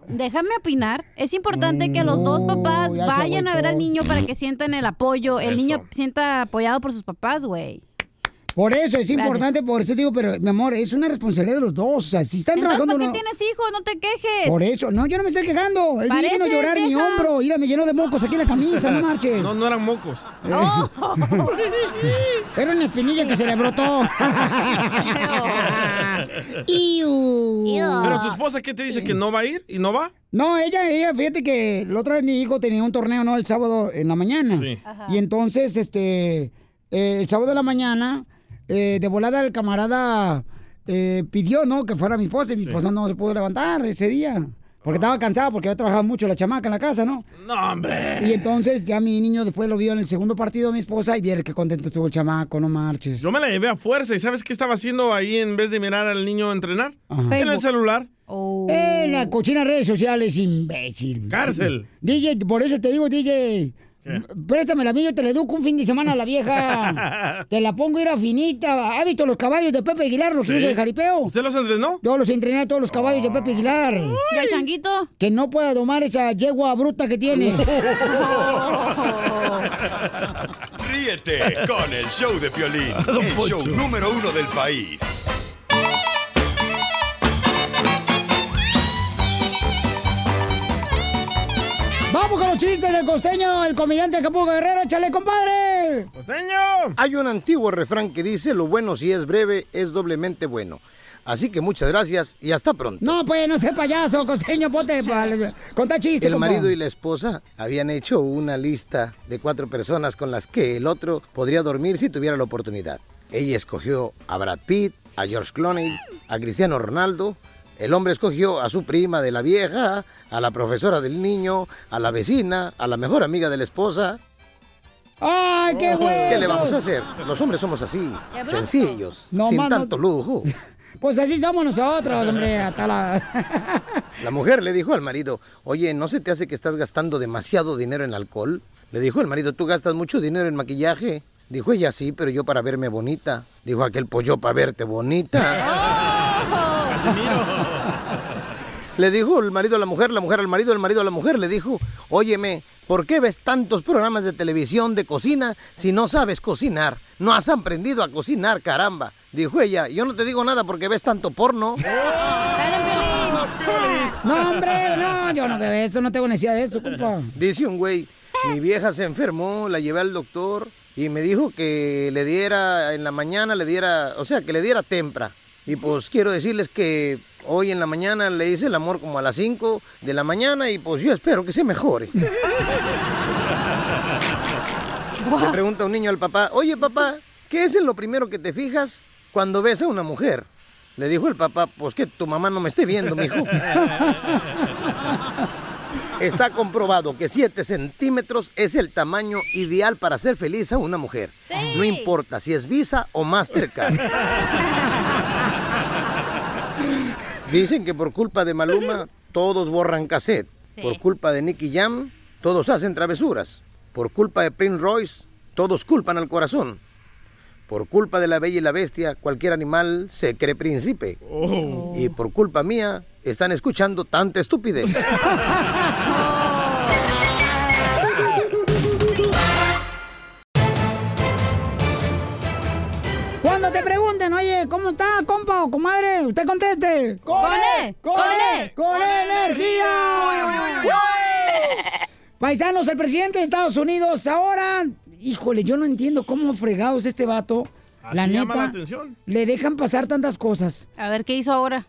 Déjame opinar. Es importante que los dos papás vayan a ver al niño para que sientan el apoyo. El niño sienta apoyado por sus papás, güey. Por eso es Gracias. importante, por eso digo, pero mi amor, es una responsabilidad de los dos. O sea, si están Entonces, trabajando. ¿para qué no- tienes hijos? No te quejes. Por eso, no, yo no me estoy quejando. Él Parece vino a llorar mi hombro. Mira, me llenó de mocos aquí en la camisa, no marches. No, no eran mocos. Era una espinilla que se le brotó. Pero tu esposa, ¿qué te dice? ¿Que no va a ir y no va? No, ella, ella, fíjate que la otra vez mi hijo tenía un torneo, ¿no? El sábado en la mañana. Sí. Y entonces, este, eh, el sábado de la mañana, eh, de volada el camarada eh, pidió, ¿no? Que fuera mi esposa y mi esposa no se pudo levantar ese día. Porque estaba cansada, porque había trabajado mucho la chamaca en la casa, ¿no? No, hombre. Y entonces ya mi niño después lo vio en el segundo partido de mi esposa y viera qué contento estuvo el chamaco, no marches. Yo me la llevé a fuerza y ¿sabes qué estaba haciendo ahí en vez de mirar al niño entrenar? Ajá. En el celular. En las cochinas redes sociales, imbécil. Cárcel. DJ, por eso te digo, DJ. Préstame la mía, yo te la educo un fin de semana a la vieja. te la pongo, era finita. ¿Ha visto los caballos de Pepe Aguilar, los que Sí. usa el jaripeo? ¿Usted los entrenó? Yo los entrené a todos los caballos de Pepe Aguilar. ¿Y el changuito? Que no pueda domar esa yegua bruta que tienes. Ríete con el show de Piolín, el show número uno del país. Los chistes del costeño, el comediante Acapulco Guerrero. ¡Échale, compadre! ¡Costeño! Hay un antiguo refrán que dice, lo bueno si es breve es doblemente bueno. Así que muchas gracias y hasta pronto. No, pues, no sé payaso, costeño, ponte pa- contá chiste, El compa. marido y la esposa habían hecho una lista de cuatro personas con las que el otro podría dormir si tuviera la oportunidad. Ella escogió a Brad Pitt, a George Clooney, a Cristiano Ronaldo. El hombre escogió a su prima de la vieja, a la profesora del niño, a la vecina, a la mejor amiga de la esposa. ¡Ay, qué bueno! ¿Qué le vamos a hacer? Los hombres somos así, sencillos, No, sin tanto lujo. Pues así somos nosotros, hombre, hasta la... La mujer le dijo al marido, oye, ¿no se te hace que estás gastando demasiado dinero en alcohol? Le dijo el marido, ¿tú gastas mucho dinero en maquillaje? Dijo ella, sí, pero yo para verme bonita. Dijo aquel pollo para verte bonita. Le dijo el marido a la mujer, la mujer al marido, el marido a la mujer. Le dijo, óyeme, ¿por qué ves tantos programas de televisión de cocina si no sabes cocinar? No has aprendido a cocinar, caramba. Dijo ella, yo no te digo nada porque ves tanto porno. No, hombre, no, yo no veo eso, no tengo necesidad de eso, compa. Dice un güey, mi vieja se enfermó, la llevé al doctor y me dijo que le diera en la mañana, le diera, o sea, que le diera tempra. Y pues quiero decirles que hoy en la mañana le hice el amor como a las 5 de la mañana y pues yo espero que se mejore. Le pregunta un niño al papá, oye papá, ¿qué es en lo primero que te fijas cuando ves a una mujer? Le dijo el papá, pues que tu mamá no me esté viendo, mijo. Está comprobado que 7 centímetros es el tamaño ideal para hacer feliz a una mujer. No importa si es Visa o Mastercard. Dicen que por culpa de Maluma todos borran cassette. Por culpa de Nicky Jam todos hacen travesuras. Por culpa de Prince Royce todos culpan al corazón. Por culpa de la bella y la bestia cualquier animal se cree príncipe. Y por culpa mía están escuchando tanta estupidez. ¿cómo está, compa o comadre? Usted conteste. ¡Con E! ¡Con E! ¡Con energía! Paisanos, el presidente de Estados Unidos ahora, híjole, yo no entiendo cómo fregados este vato. la neta, llama la atención. le dejan pasar tantas cosas. A ver, ¿qué hizo ahora?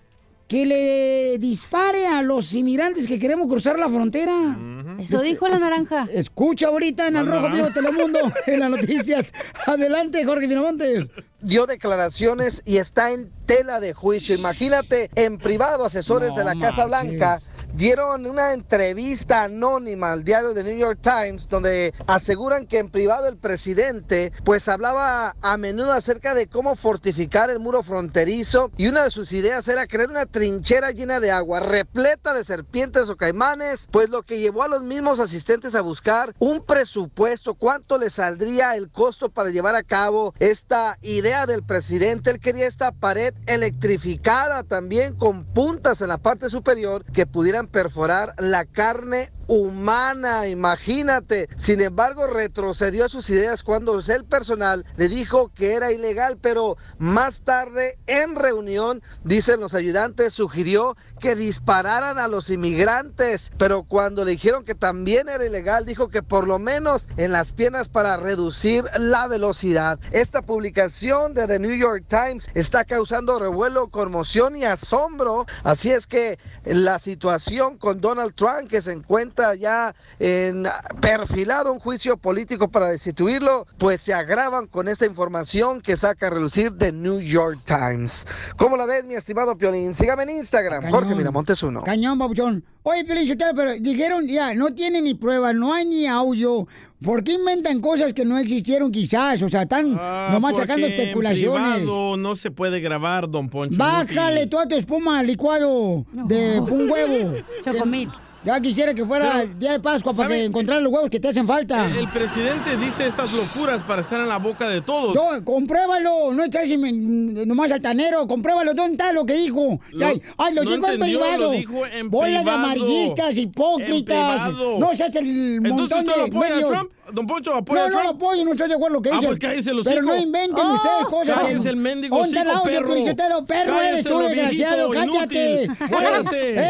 Que le dispare a los inmigrantes que queremos cruzar la frontera. Eso dijo la naranja. Escucha ahorita en el Rojo Vivo. Telemundo, en las noticias. Adelante, Jorge Miramontes. Dio declaraciones y está en tela de juicio. Imagínate, en privado, asesores No de la Casa. Blanca dieron una entrevista anónima al diario The New York Times donde aseguran que en privado el presidente pues hablaba a menudo acerca de cómo fortificar el muro fronterizo y una de sus ideas era crear una trinchera llena de agua repleta de serpientes o caimanes, pues lo que llevó a los mismos asistentes a buscar un presupuesto, cuánto le saldría el costo para llevar a cabo esta idea del presidente. Él quería esta pared electrificada también con puntas en la parte superior que perforar la carne humana, imagínate. Sin embargo, retrocedió a sus ideas cuando el personal le dijo que era ilegal, pero más tarde en reunión, dicen los ayudantes, sugirió que dispararan a los inmigrantes, pero cuando le dijeron que también era ilegal, dijo que por lo menos en las piernas para reducir la velocidad. Esta publicación de The New York Times está causando revuelo, conmoción y asombro, así es que la situación con Donald Trump que se encuentra ya en perfilado un juicio político para destituirlo, pues se agravan con esta información que saca a relucir The New York Times. ¿Cómo la ves, mi estimado Piolín? Sígame en Instagram, Jorge Miramontes uno. Cañón, babuchón. Oye, Piolín pero dijeron, ya, no tiene ni prueba, no hay ni audio. ¿Por qué inventan cosas que no existieron quizás? O sea, están nomás sacando Ah, especulaciones. En privado no se puede grabar, don Poncho. Bájale toda tu espuma al licuado de un huevo. Chocomil. Ya quisiera que fuera Pero, el día de Pascua para que encontrar los huevos que te hacen falta. El presidente dice estas locuras para estar en la boca de todos. No, compruébalo, no estás nomás altanero, compruébalo, ¿dónde está lo que dijo? Lo- ay, ay, lo no dijo en entendió, privado. lo dijo en Bola de amarillistas, hipócritas. No se hace el montón Entonces, ¿usted de lo apoya a. Trump? ¿Don Poncho apoya no, a no lo apoyo, no estoy de acuerdo con lo que Ah, dice. pues cállese el Pero no inventen Oh, ustedes cosas. cállese el mendigo Ponte el audio, perro. Felicitero, perro eres tú, Cállese, desgraciado, cállate.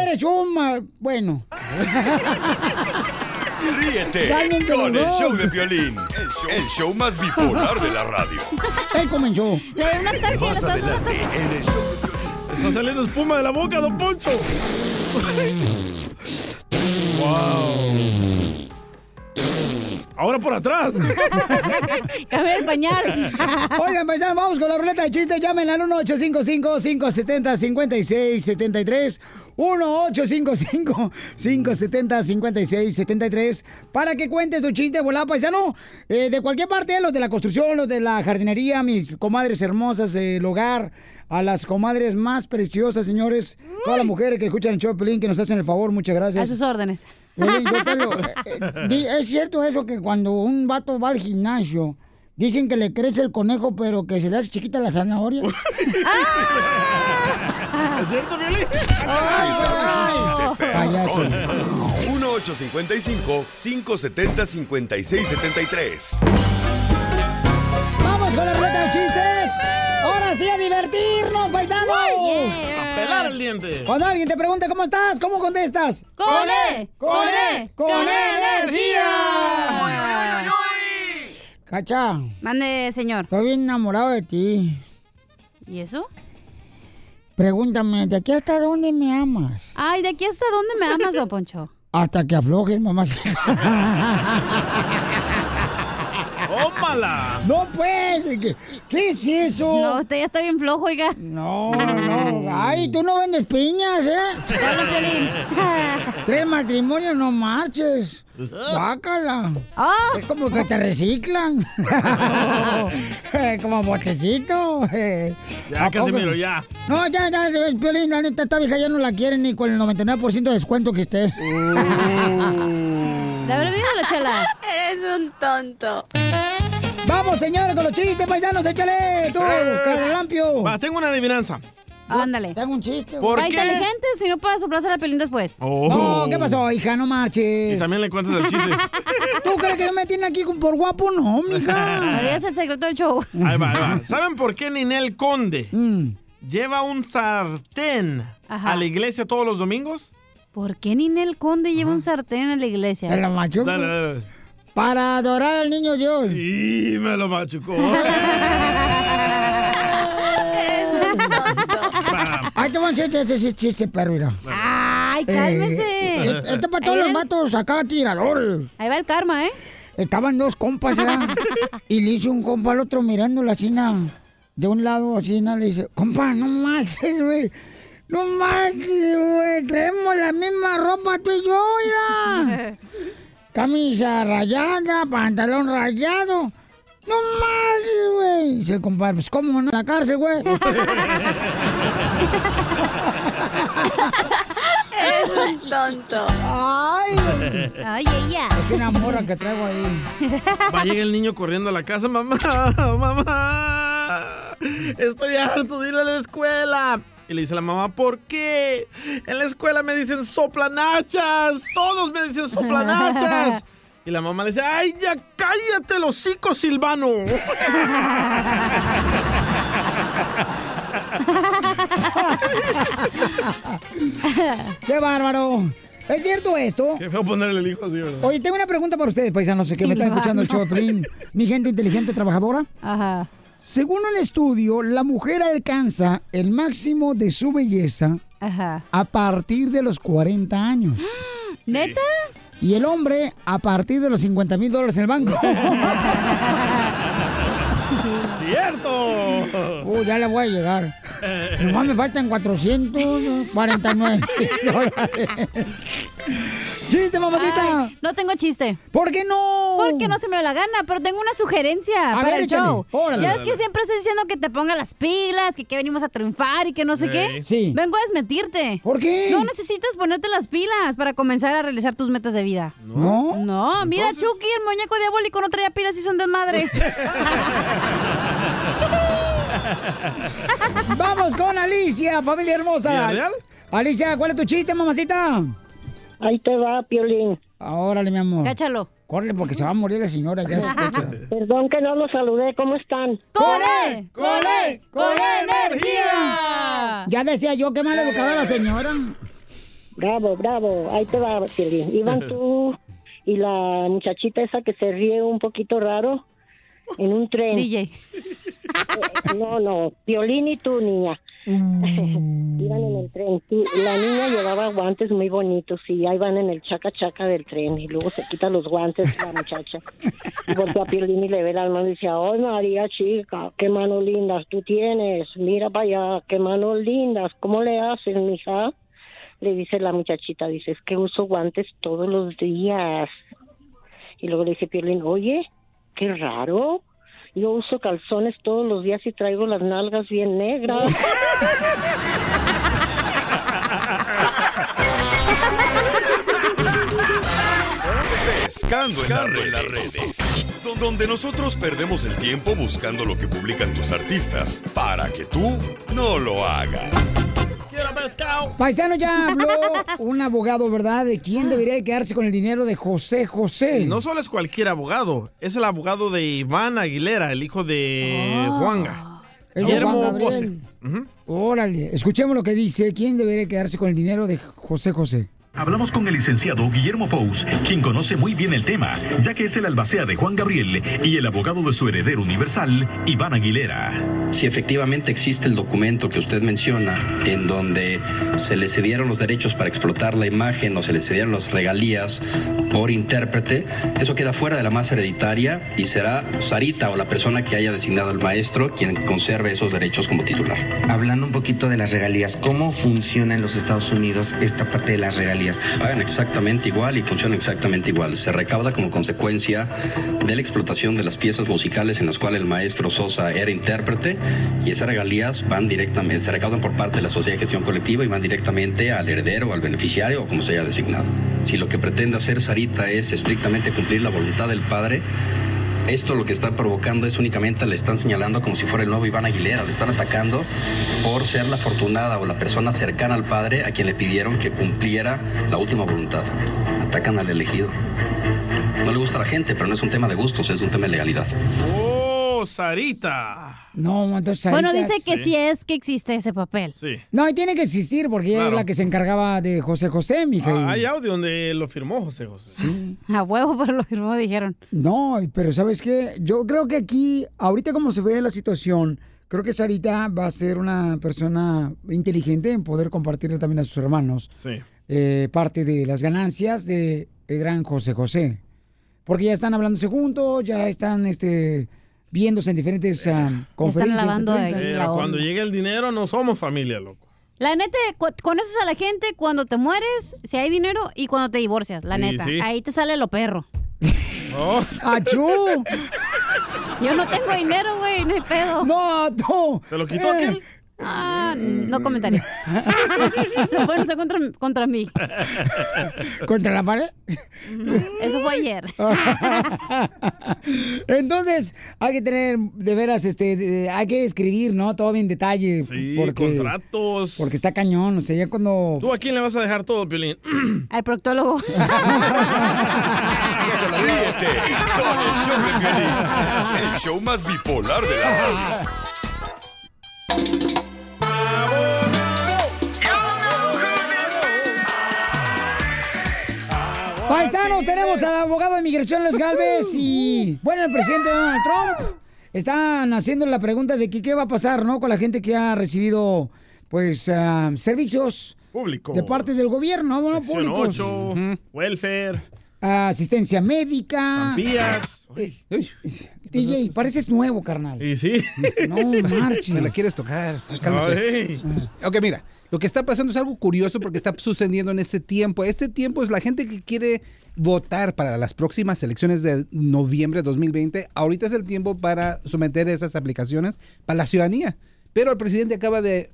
Eres un mal... Bueno. Ríete con el los show de Piolín, el show, el show más bipolar de la radio. Él comenzó. Más adelante en el show Está saliendo espuma de la boca, don Poncho. wow. Ahora por atrás. Cambia el pañal. Oigan, paisanos, vamos con la ruleta de chistes. Llamen al 1-855-570-5673. 1-855-570-5673. Para que cuentes tu chiste, volá, paisano. Eh, de cualquier parte, los de la construcción, los de la jardinería, mis comadres hermosas del hogar. A las comadres más preciosas, señores. Todas las mujeres que escuchan el show de Pelín, que nos hacen el favor, muchas gracias. A sus órdenes. Piolín, yo te lo- eh, eh, es cierto eso que cuando un vato va al gimnasio, dicen que le crece el conejo, pero que se le hace chiquita la zanahoria. ¿Es cierto, Violín? ¿Te sabes un chiste Payaso. perrón? 1-855-570-5673. ¡Vamos con la ruleta de chistes! ¡Ahora sí a divertirnos, paisanos! A diente. Cuando alguien te pregunta cómo estás, ¿cómo contestas? ¡Con E! ¡Con E! ¡Con ¡Con energía! Cacha, Mande, señor. estoy bien enamorado de ti. ¿Y eso? Pregúntame, ¿de aquí hasta dónde me amas? Ay, ¿de aquí hasta dónde me amas, don Poncho? Hasta que aflojes, mamá. ¡Tómala! No, pues, ¿qué, qué es eso? No, usted ya está bien flojo, oiga. No, no. Ay, tú no vendes piñas, ¿eh? Hola, Piolín. Tres matrimonios, no marches. Bácala. Ah. Es como que te reciclan. como botecito. Ya. Casimiro, ya. No, ya, ya, Piolín, la neta, esta vieja ya no la quieren ni con el 99% de descuento que esté. ¿Le habrá visto la chela? Eres un tonto. Vamos, señores, con los chistes, paisanos, échale. Tú, caralampio. Va, tengo una adivinanza. Ándale. Tengo un chiste. ¿Por Va qué? inteligente, si no puede soplarse la pelín después. Oh. No, ¿qué pasó, hija? No Y marches. también le cuentas el chiste. ¿Tú crees que me tiene aquí por guapo? No, mija. digas el secreto del show. Ahí va, ahí va. ¿Saben por qué Ninel Conde Mm. lleva un sartén Ajá. a la iglesia todos los domingos? ¿Por qué Ninel Conde lleva un sartén a la iglesia? Machuco. Dale, dale. Para adorar al niño Dios. Y me lo machucó. Ahí te van a este chiste, perro, mira. ¡Ay, Eh, cálmese! este es para todos los vatos acá tiradores. Ahí va el karma, ¿eh? Estaban dos compas, ¿verdad? y le hizo un compa al otro mirando la cina de un lado, así, ¿no? le dice, compa, no manches, güey. No manches, güey. Traemos la misma ropa tú y yo, mira. Camisa rayada, pantalón rayado. No manches, güey. Dice el compadre, pues cómo no, en la cárcel, güey. Es un tonto. Ay. Ay, ella. Es una morra que traigo ahí. Va, llega el niño corriendo a la casa, mamá, mamá. Estoy harto de ir a la escuela. Y le dice a la mamá, ¿por qué? En la escuela me dicen soplanachas. Todos me dicen soplanachas. Y la mamá le dice, ¡ay, ya cállate el hocico, Silvano! ¡Qué bárbaro! ¿Es cierto esto? Qué feo ponerle el hijo así, ¿verdad? Oye, tengo una pregunta para ustedes, paisanos, que me están escuchando el show. Mi gente inteligente trabajadora. Ajá. Según un estudio, la mujer alcanza el máximo de su belleza a partir de los 40 años. ¿Neta? Y el hombre a partir de los 50 mil dólares en el banco. Uh, ya le voy a llegar. Nomás me faltan 449 dólares. ¡Chiste, mamacita! Ay, no tengo chiste. ¿Por qué no? Porque no se me da la gana, pero tengo una sugerencia A para ver, el échale. show. Órale. Ya ves que siempre estás diciendo que te ponga las pilas, que, que venimos a triunfar y que no sé qué. Sí. Vengo a desmentirte. ¿Por qué? No necesitas ponerte las pilas para comenzar a realizar tus metas de vida. ¿No? No, mira, Chucky, el muñeco diabólico no traía pilas y son desmadre. Vamos con Alicia, familia hermosa. ¿Villarreal? Alicia, ¿cuál es tu chiste, mamacita? Ahí te va, Piolín. Órale, mi amor. Cáchalo. Córrele porque se va a morir la señora. Ya se escucha. Perdón que no los saludé, ¿cómo están? ¡Corre! ¡Corre! ¡Corre energía! Ya decía yo, qué mal educada la señora. Bravo, bravo. Ahí te va, Piolín. Iban tú y la muchachita esa que se ríe un poquito raro en un tren. DJ. no, no. Piolín y tú, niña. Iban en el tren. Y la niña llevaba guantes muy bonitos y ahí van en el chaca chaca del tren y luego se quita los guantes la muchacha. Y voltea a Piolín y le ve las manos y dice, ¡ay María chica! ¡Qué manos lindas tú tienes! Mira para allá, qué manos lindas. ¿Cómo le haces, mija? Le dice la muchachita, dice, es que uso guantes todos los días. Y luego le dice Piolín, oye, qué raro. Yo uso calzones todos los días y traigo las nalgas bien negras. Pescando en las redes. Don- Donde nosotros perdemos el tiempo buscando lo que publican tus artistas para que tú no lo hagas. Paisano ya habló un abogado, ¿verdad? De quién debería quedarse con el dinero de José José. No solo es cualquier abogado, es el abogado de Iván Aguilera, el hijo de Ah. Juanga. De Guillermo Juan Gabriel. Órale, escuchemos lo que dice. ¿Quién debería quedarse con el dinero de José José? Hablamos con el licenciado Guillermo Pous, quien conoce muy bien el tema, ya que es el albacea de Juan Gabriel y el abogado de su heredero universal, Iván Aguilera. Si efectivamente existe el documento que usted menciona, en donde se le cedieron los derechos para explotar la imagen o se le cedieron las regalías por intérprete, eso queda fuera de la masa hereditaria y será Sarita o la persona que haya designado al maestro quien conserve esos derechos como titular. Hablando un poquito de las regalías, ¿cómo funciona en los Estados Unidos esta parte de las regalías? Pagan exactamente igual y funciona exactamente igual. Se recauda como consecuencia de la explotación de las piezas musicales en las cuales el maestro Sosa era intérprete y esas regalías van directamente, se recaudan por parte de la sociedad de gestión colectiva y van directamente al heredero al beneficiario o como se haya designado. Si lo que pretende hacer Sarita es estrictamente cumplir la voluntad del padre, esto lo que está provocando es únicamente le están señalando como si fuera el nuevo Iván Aguilera, le están atacando por ser la afortunada o la persona cercana al padre a quien le pidieron que cumpliera la última voluntad. Atacan al elegido. No le gusta a la gente, pero no es un tema de gustos, es un tema de legalidad. ¡Oh, Sarita! No, entonces Bueno, dice que sí. es que existe ese papel. Sí. No, y tiene que existir porque ella es Claro. la que se encargaba de José José, mija. Ah, hay audio donde lo firmó José José. A huevo, pero lo firmó, dijeron. No, pero ¿sabes qué? Yo creo que aquí, ahorita como se ve la situación, creo que Sarita va a ser una persona inteligente en poder compartirle también a sus hermanos Sí. eh, parte de las ganancias de el gran José José. Porque ya están hablándose juntos, ya están este, viéndose en diferentes ah, conferencias. de lavando prensa. Pero cuando llegue el dinero no somos familia, loco. La neta, cu- conoces a la gente cuando te mueres, si hay dinero, y cuando te divorcias, la Sí, neta. sí. Ahí te sale lo perro. Oh. ¡Achú! Yo no tengo dinero, güey, no hay pedo. No, tú. ¿Te lo quitó aquel? Ah, no comentario. no pueden usar contra, contra mí. ¿Contra la pared? Eso fue ayer. Entonces, hay que tener, de veras, este, de- hay que escribir, ¿no? Todo bien detalle. Sí, porque, contratos. Porque está cañón, o sea, ya cuando... ¿Tú a quién le vas a dejar todo, Piolín? Al proctólogo. Ríete con el show de Piolín, el show más bipolar de la radio. Paisanos, tenemos al abogado de migración Les Galvez y, bueno, el presidente Donald Trump están haciendo la pregunta de que qué va a pasar, ¿no? Con la gente que ha recibido, pues, ah, servicios Público. de parte del gobierno, bueno, públicos. 8, welfare, Asistencia médica. Pampías. DJ, pareces nuevo, carnal. Y sí. No marches. Me la quieres tocar. Cálmate. Ok, mira, lo que está pasando es algo curioso porque está sucediendo en este tiempo. Este tiempo es la gente que quiere votar para las próximas elecciones de noviembre de 2020. Ahorita es el tiempo para someter esas aplicaciones para la ciudadanía. Pero el presidente acaba de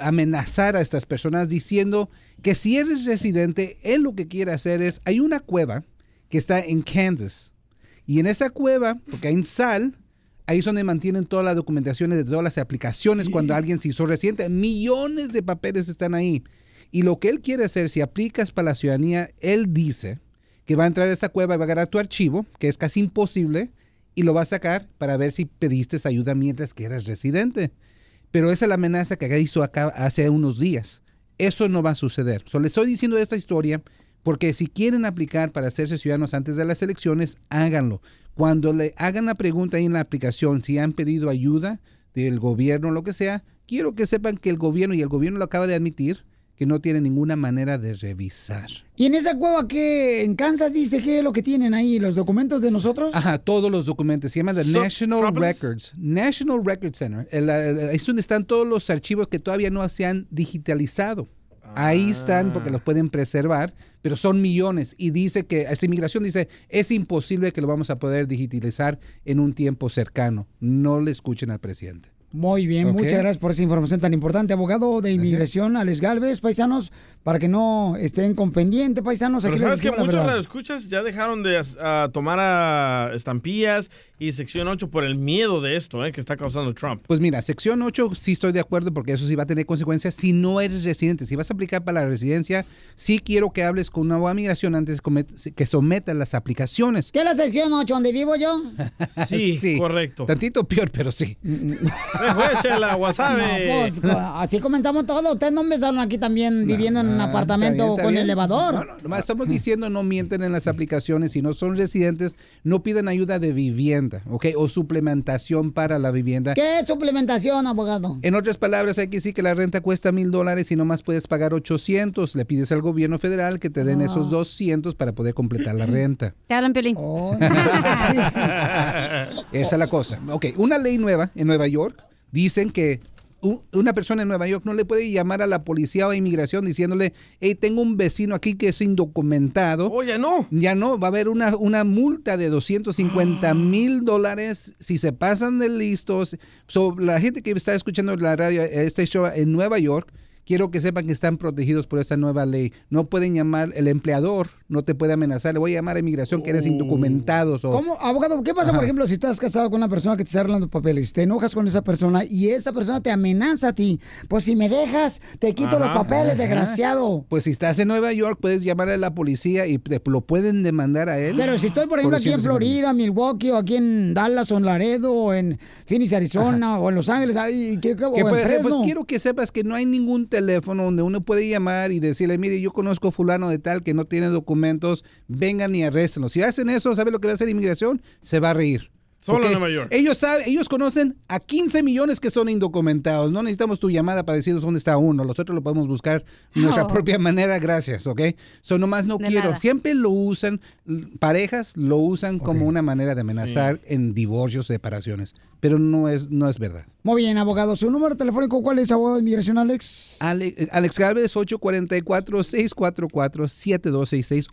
amenazar a estas personas diciendo que si eres residente, él lo que quiere hacer es, hay una cueva que está en Kansas. Y en esa cueva, porque hay sal, ahí es donde mantienen todas las documentaciones de todas las aplicaciones cuando alguien se hizo residente. Millones de papeles están ahí. Y lo que él quiere hacer, si aplicas para la ciudadanía, él dice que va a entrar a esa cueva y va a agarrar tu archivo, que es casi imposible, y lo va a sacar para ver si pediste ayuda mientras que eras residente. Pero esa es la amenaza que hizo acá hace unos días. Eso no va a suceder. Solo le estoy diciendo esta historia porque si quieren aplicar para hacerse ciudadanos antes de las elecciones, háganlo. Cuando le hagan la pregunta ahí en la aplicación, si han pedido ayuda del gobierno o lo que sea, quiero que sepan que el gobierno, y el gobierno lo acaba de admitir, que no tiene ninguna manera de revisar. ¿Y en esa cueva que en Kansas dice qué es lo que tienen ahí? ¿Los documentos de nosotros? Ajá, todos los documentos. Se llama The So- National? Records. National Record Center. El- el- es donde están todos los archivos que todavía no se han digitalizado. Ahí están porque los pueden preservar, pero son millones. Y dice que, esta inmigración dice, es imposible que lo vamos a poder digitalizar en un tiempo cercano. No le escuchen al presidente. Muy bien, muchas gracias por esa información tan importante. Abogado de inmigración, Alex Galvez, paisanos, para que no estén con pendiente, paisanos. Pero aquí sabes que muchos de escuchas ya dejaron de tomar a estampillas y sección 8 por el miedo de esto eh, que está causando Trump. Pues mira, sección 8 sí estoy de acuerdo porque eso sí va a tener consecuencias si no eres residente. Si vas a aplicar para la residencia, sí quiero que hables con una de migración antes que sometas las aplicaciones. ¿Qué es la sección 8 donde vivo yo? Sí, correcto. Tantito peor, pero sí. la wasabi. No, pues, así comenzamos todo. Ustedes no empezaron aquí también viviendo en un Ah, apartamento está bien, está con bien. elevador. No, no, nomás estamos diciendo no mienten en las aplicaciones. Si no son residentes, no pidan ayuda de vivienda, ¿ok? O suplementación para la vivienda. ¿Qué es suplementación, abogado? En otras palabras, hay que decir que la renta cuesta mil dólares y nomás puedes pagar 800. Le pides al gobierno federal que te den Ah. esos 200 para poder completar la renta. Te hablan, Piolín. Oh, Esa es la cosa. Ok, una ley nueva en Nueva York dicen que una persona en Nueva York no le puede llamar a la policía o a inmigración diciéndole, hey, tengo un vecino aquí que es indocumentado. Oh, ya no. Ya no, va a haber una, una multa de 250 mil dólares si se pasan de listos. So, la gente que está escuchando la radio, este show en Nueva York, quiero que sepan que están protegidos por esta nueva ley. No pueden llamar, el empleador no te puede amenazar, le voy a llamar a inmigración que eres indocumentados. O, ¿Cómo, abogado? ¿Qué pasa, por ejemplo, si estás casado con una persona que te está arreglando papeles? Te enojas con esa persona y esa persona te amenaza a ti. Pues si me dejas, te quito los papeles, Ajá. desgraciado. Pues si estás en Nueva York, puedes llamar a la policía y te- lo pueden demandar a él. Pero si estoy, por ejemplo, aquí en 250 mil. Florida, Milwaukee, o aquí en Dallas, o en Laredo, o en Phoenix, Arizona, o en Los Ángeles, ahí, ¿qué, qué. Pues quiero que sepas que no hay ningún teléfono donde uno puede llamar y decirle, mire, yo conozco fulano de tal que no tiene documentos, vengan y arréstenlo. Si hacen eso, ¿sabe lo que va a hacer inmigración? Se va a reír. Solo en. Nueva York. Ellos saben, ellos conocen a 15 millones que son indocumentados. No necesitamos tu llamada para decirnos dónde está uno. Nosotros lo podemos buscar de nuestra Oh. propia manera, gracias, ¿ok? So nomás no De quiero. nada. Siempre lo usan, parejas lo usan como una manera de amenazar en divorcios, separaciones. Pero no es, no es verdad. Muy bien, abogado. ¿Su número telefónico cuál es, abogado de inmigración, Alex? Ale- Alex Galvez, 844-644-7266.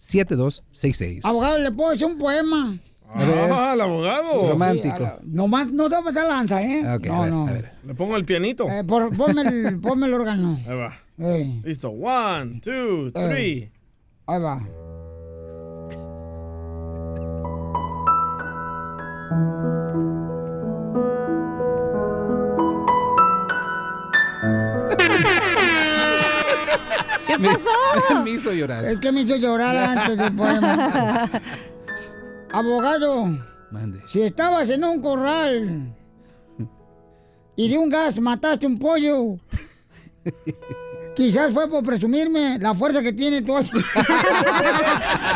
844-644-7266. Abogado, ¿le puedo decir un poema? Ah, el abogado. Romántico. Sí, la- nomás no se va a pasar lanza, ¿eh? Ok, no, a ver, no. a ver. Le pongo el pianito. Eh, por- ponme, el, ponme el órgano. Ahí va. Ey, Listo. One, two, three. ahí va. ¿Qué Me- pasó? Me hizo llorar. Es que me hizo llorar antes del poema. Abogado, Mande. si estabas en un corral y de un gas mataste un pollo, quizás fue por presumirme la fuerza que tiene tu ocho.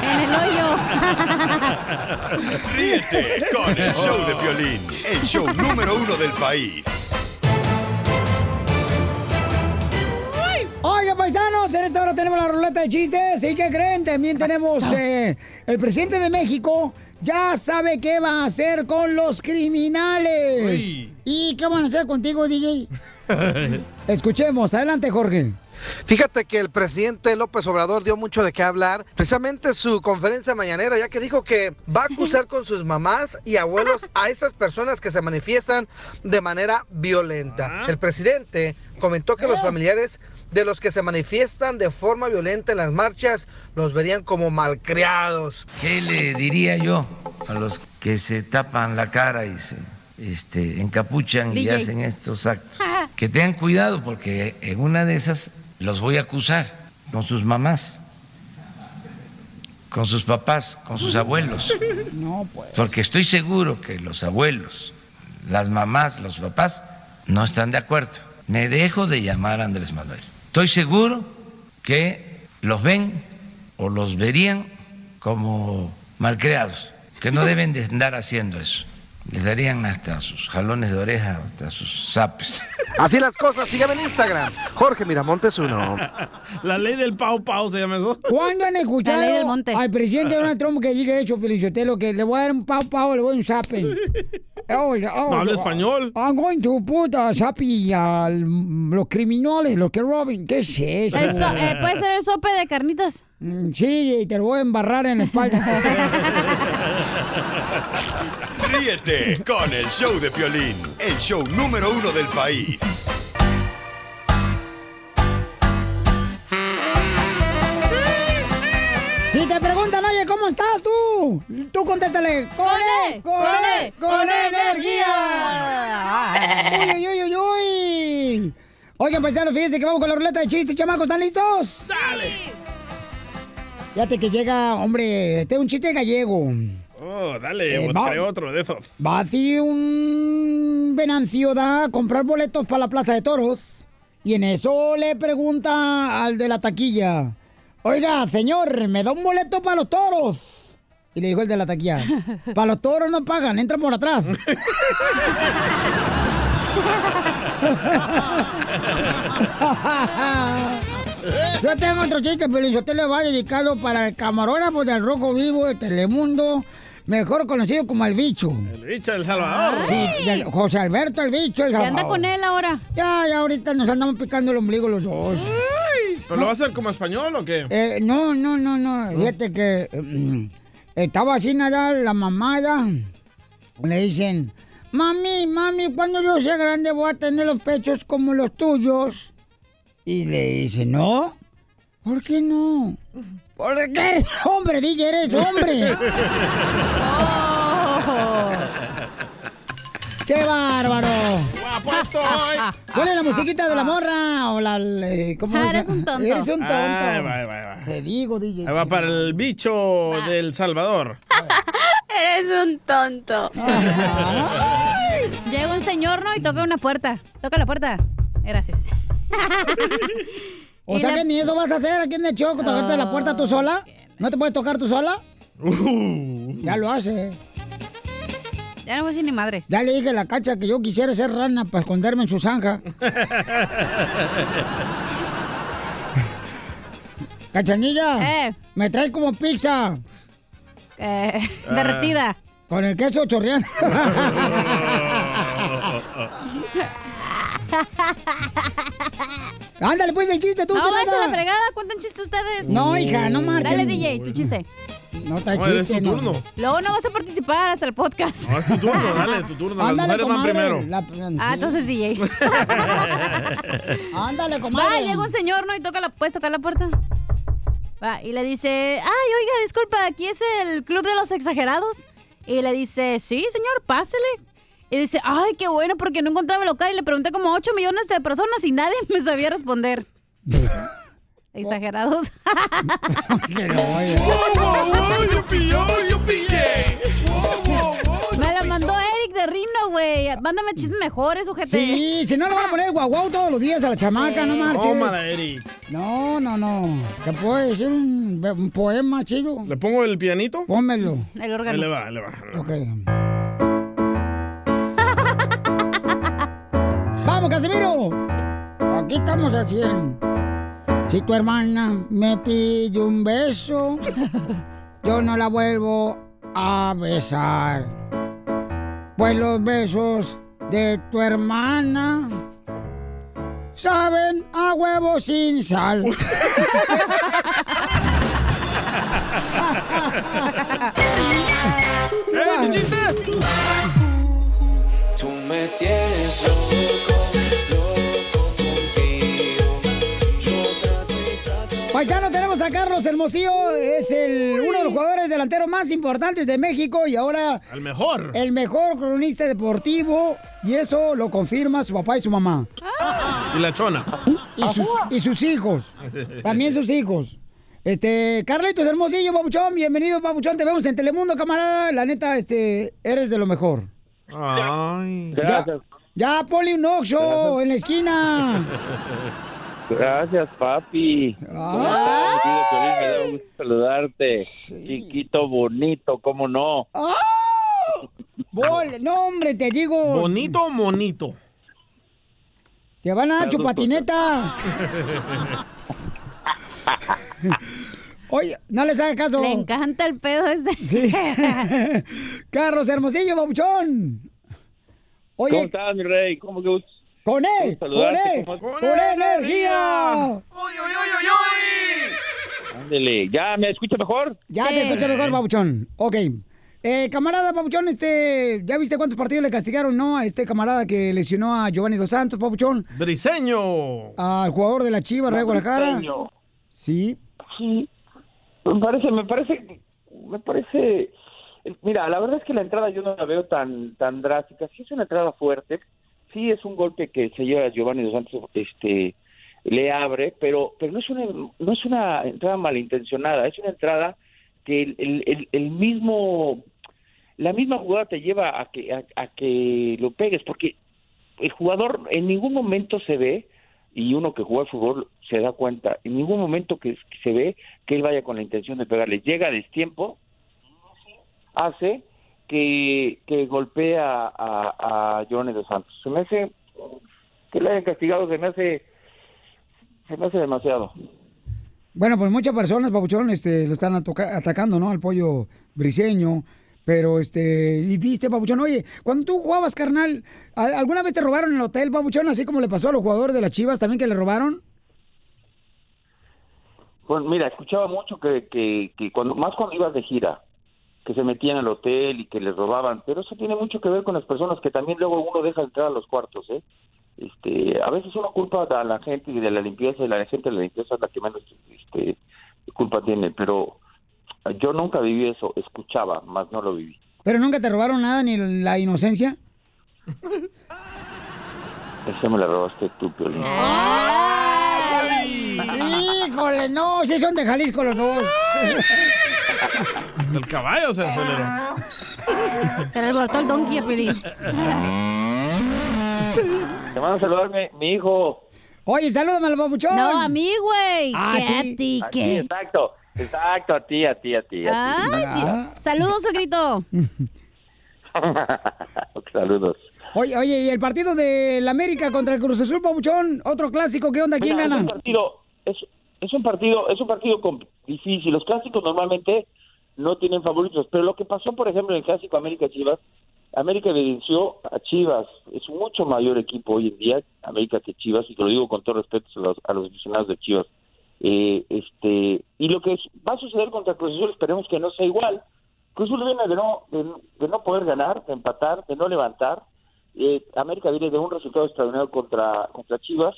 en el hoyo. Ríete con el show de Piolín, el show número uno del país. Oiga, paisanos, en esta hora tenemos la ruleta de chistes. ¿Y qué creen? También tenemos eh, el presidente de México. Ya sabe qué va a hacer con los criminales. Uy. ¿Y qué van a hacer contigo, DJ? Escuchemos. Adelante, Jorge. Fíjate que el presidente López Obrador dio mucho de qué hablar, precisamente su conferencia mañanera, ya que dijo que va a acusar con sus mamás y abuelos a esas personas que se manifiestan de manera violenta. El presidente comentó que los familiares de los que se manifiestan de forma violenta en las marchas los verían como malcriados. ¿Qué le diría yo a los que se tapan la cara y se este, encapuchan y hacen estos actos? Que tengan cuidado porque en una de esas los voy a acusar con sus mamás, con sus papás, con sus abuelos. No, pues. Porque estoy seguro que los abuelos, las mamás, los papás no están de acuerdo. Me dejo de llamar a Andrés Manuel. Estoy seguro que los ven o los verían como malcriados, que no deben de andar haciendo eso. Les darían hasta sus jalones de oreja, hasta sus zapes. Así las cosas, síganme en Instagram, Jorge Miramontes uno. La ley del pau pau se llama eso. ¿Cuándo han escuchado La ley del monte. al presidente Donald Trump que diga eso, Pelichotelo, que le voy a dar un pau pau, le voy a dar un zape? Oh, oh, No habla español. I'm going to put a zapi a los criminales, los que roben. ¿Qué es eso? El so- eh, puede ser el sope de carnitas. Mm, Sí, y te lo voy a embarrar en la espalda. Ríete con el show de Piolín, el show número uno del país. si te preguntan, oye, ¿cómo estás tú? Tú contéstale. ¡Con E! ¡Con E! ¡Con energía! ¡Uy, uy, uy, uy, uy! Oigan, paisanos, fíjense que vamos con la ruleta de chistes, chamacos. ¿Están listos? ¡Dale! Fíjate que llega, hombre, este es un chiste gallego. Oh, dale, Eh, buscaré va- otro de esos. Va así un venancio da a comprar boletos para la plaza de toros. Y en eso le pregunta al de la taquilla: Oiga, señor, ¿me da un boleto para los toros? Y le dijo el de la taquilla: Para los toros no pagan, entran por atrás. Yo tengo otro chiste, pero usted le va dedicado para el camarógrafo del Rojo Vivo de Telemundo, mejor conocido como el bicho. El bicho del Salvador. Sí, del José Alberto el bicho, el ¿Qué anda Salvador. con él ahora? Ya, ya ahorita nos andamos picando el ombligo los dos. ¿Pero lo va a hacer como español o qué? Eh, no, no, no, no. Fíjate que eh, mm, estaba así nada la mamada. Le dicen, mami, mami, cuando yo sea grande voy a tener los pechos como los tuyos. Y le dice, no. ¿Por qué no? Porque eres hombre, DJ, eres hombre. ¡Qué bárbaro! ¡Guapo estoy! ¿Cuál es la musiquita de la morra? O la, eh, ¿cómo Ah, es? eres un tonto. Eres un tonto. Va, va, va. Te digo, DJ. Ahí va para el bicho del Salvador. Eres un tonto. Llega un señor, ¿no? Y toca una puerta. Toca la puerta. Gracias. O sea la- que ni eso vas a hacer aquí en el show, tocarte la puerta tú sola. ¿No te puedes tocar tú sola? Uh. Ya lo hace. Ya no voy a decir ni madres. Ya le dije a la cacha que yo quisiera ser rana para esconderme en su zanja. Cachanilla, Eh. me traes como pizza. Eh, Ah. derretida. Con el queso chorreando. Ándale, pues el chiste, tú, No, váyanse a la fregada, cuenten chiste ustedes. No, hija, no marchen. Dale, DJ, tu chiste. No está No, es chiste, tu no. turno. Luego no vas a participar hasta el podcast. No, es tu turno, dale, tu turno. Las Ándale, mujeres van primero. La- Ah, entonces DJ. Ándale, comadre. Va, llega un señor, ¿no? Y toca la, ¿puedes tocar la puerta? Va, y le dice, ay, oiga, disculpa, ¿aquí es el club de los exagerados? Y le dice, sí, señor, pásele. Y dice, ay, qué bueno, porque no encontraba el local. Y le pregunté como 8 millones de personas y nadie me sabía responder. Exagerados. Me la mandó Eric de Rino, güey. Mándame chistes mejores, ojete. Sí, si no le van a poner guau guau todos los días a la chamaca, Sí. no marches. Tómala, Eric. No, no, no. Que puede decir un, un poema, chido. ¿Le pongo el pianito? Pónmelo. El Ahí le va, ahí le va. Ok. Casimiro! Aquí estamos al 100. Si tu hermana me pide un beso, yo no la vuelvo a besar. Pues los besos de tu hermana saben a huevo sin sal. ¡Eh, mi chiste! Tú me tienes Paisano, tenemos a Carlos Hermosillo, es el, uno de los jugadores delanteros más importantes de México y ahora El mejor. el mejor cronista deportivo y eso lo confirma su papá y su mamá. Y la chona. Y sus, y sus hijos, también sus hijos. Este, Carlitos Hermosillo, Papuchón, bienvenido, Papuchón, te vemos en Telemundo, camarada. La neta, este, eres de lo mejor. Ay. Ya, ya ponle un en la esquina. Gracias, papi. Ah. ¿Cómo estás, mi querido Piolín? Me da gusto saludarte. Chiquito, bonito, ¿cómo no? ¡Ah! Bol- no, hombre, te digo. ¿Bonito o monito? Te van a dar chupatineta. Oye, no les hagas caso. Le encanta el pedo ese. Sí. Carlos Hermosillo, babuchón. Oye, ¿Cómo estás, mi rey? ¿Cómo que gusto? Con él, con saludarte, él, ¿cómo- con energía. Ándele, ¿ya me escucha mejor? Ya te escucha mejor, babuchón. Ok. Eh, camarada Pabuchón, este, ¿ya viste cuántos partidos le castigaron, no? A este camarada que lesionó a Giovanni Dos Santos, Pabuchón, Briseño. al jugador de la Chivas, Real Guadalajara. Briseño. Sí. Sí. Me parece, me parece, me parece. Mira, la verdad es que la entrada yo no la veo tan tan drástica. Sí es una entrada fuerte, sí es un golpe que se lleva Giovanni dos Santos, este, le abre, pero pero no es una no es una entrada malintencionada, es una entrada que el, el, mismo la misma jugada te lleva a que a, a que lo pegues, porque el jugador en ningún momento se ve y uno que juega al fútbol se da cuenta, en ningún momento que se ve que él vaya con la intención de pegarle. Llega a destiempo, hace que, que golpea a, a Giovanni dos Santos. Se me hace que le hayan castigado, se me hace se me hace demasiado. Bueno, pues muchas personas, Pabuchón, este, lo están atacando, ¿no? Al pollo briseño. Pero, este, y viste, Pabuchón, oye, cuando tú jugabas, carnal, ¿a- ¿alguna vez te robaron en el hotel, Pabuchón, así como le pasó a los jugadores de las Chivas también que le robaron? Pues mira, escuchaba mucho que, que, que cuando más cuando ibas de gira, que se metían al hotel y que les robaban, pero eso tiene mucho que ver con las personas que también luego uno deja entrar a los cuartos, ¿eh? Este, a veces uno culpa a la gente y de la limpieza y la gente de la limpieza es la que menos este, culpa tiene, pero yo nunca viví eso, escuchaba, más no lo viví. Pero nunca te robaron nada, ni la inocencia. Eso me la robaste tú, Piolín. Híjole, no, si son de Jalisco los dos. El caballo se aceleró. Se le alborotó el donkey a Piolín. Te mando a saludar mi, mi hijo. Oye, salúdame al papuchón. No, a mí, güey. Ah, ¿Qué ¿a a ti? ti? A ti, ¿Qué? exacto, exacto, a ti, a ti, a ti. A ti. Ay, Dios. Saludos, suegrito. Saludos. Oye, oye, y el partido del América contra el Cruz Azul, Pabuchón, otro clásico, ¿qué onda? ¿Quién Mira, gana? Es un partido, es, es un partido, es un partido difícil. Los clásicos normalmente no tienen favoritos. Pero lo que pasó, por ejemplo, en el clásico América-Chivas, América evidenció a Chivas. Es un mucho mayor equipo hoy en día, América que Chivas, y te lo digo con todo respeto a los, a los aficionados de Chivas. Eh, este Y lo que va a suceder contra Cruz Azul, esperemos que no sea igual. Cruz Azul viene de no, de, de no poder ganar, de empatar, de no levantar. Eh, América viene de un resultado extraordinario contra, contra Chivas,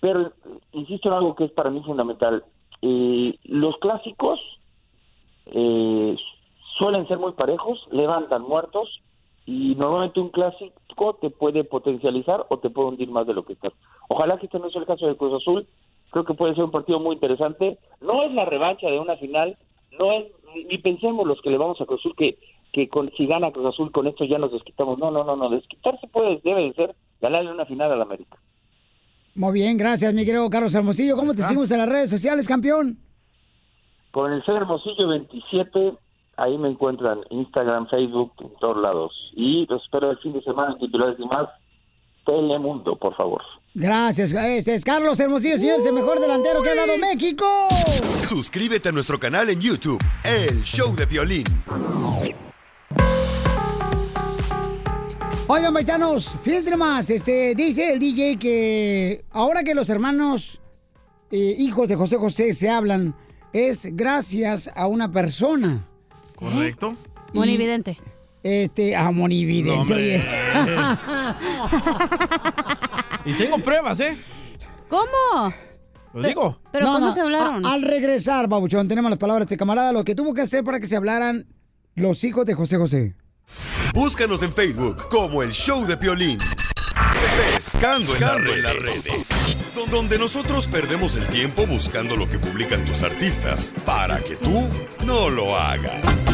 pero insisto en algo que es para mí fundamental. Eh, los clásicos eh, suelen ser muy parejos, levantan muertos y normalmente un clásico te puede potencializar o te puede hundir más de lo que estás. Ojalá que este no sea el caso de Cruz Azul. Creo que puede ser un partido muy interesante. No es la revancha de una final, no es ni pensemos los que le vamos a Cruz Azul que que con, si gana Cruz Azul con esto ya nos desquitamos. No, no, no, no, desquitarse puede debe de ser ganarle una final al América. Muy bien, gracias, mi querido Carlos Hermosillo. ¿Cómo te seguimos en las redes sociales, campeón? Con el ser Hermosillo 27, ahí me encuentran Instagram, Facebook, en todos lados. Y los espero el fin de semana en titulares y más. Telemundo, por favor. Gracias, este es Carlos Hermosillo, señor, es el mejor delantero que ha dado México. Suscríbete a nuestro canal en YouTube, El Show de Violín. Oigan, paisanos, fíjense más, este, dice el DJ que ahora que los hermanos eh, hijos de José José se hablan, es gracias a una persona. ¿Correcto? Monividente. Este, a Monividente. No, hombre. oye. Y tengo pruebas, ¿eh? ¿Cómo? Lo digo. ¿Pero No, cómo no, se hablaron? a- al regresar, Babuchón, tenemos las palabras de este camarada, lo que tuvo que hacer para que se hablaran los hijos de José José. Búscanos en Facebook como El Show de Violín. Pescando, en, las redes. Donde nosotros perdemos el tiempo buscando lo que publican tus artistas para que tú no lo hagas.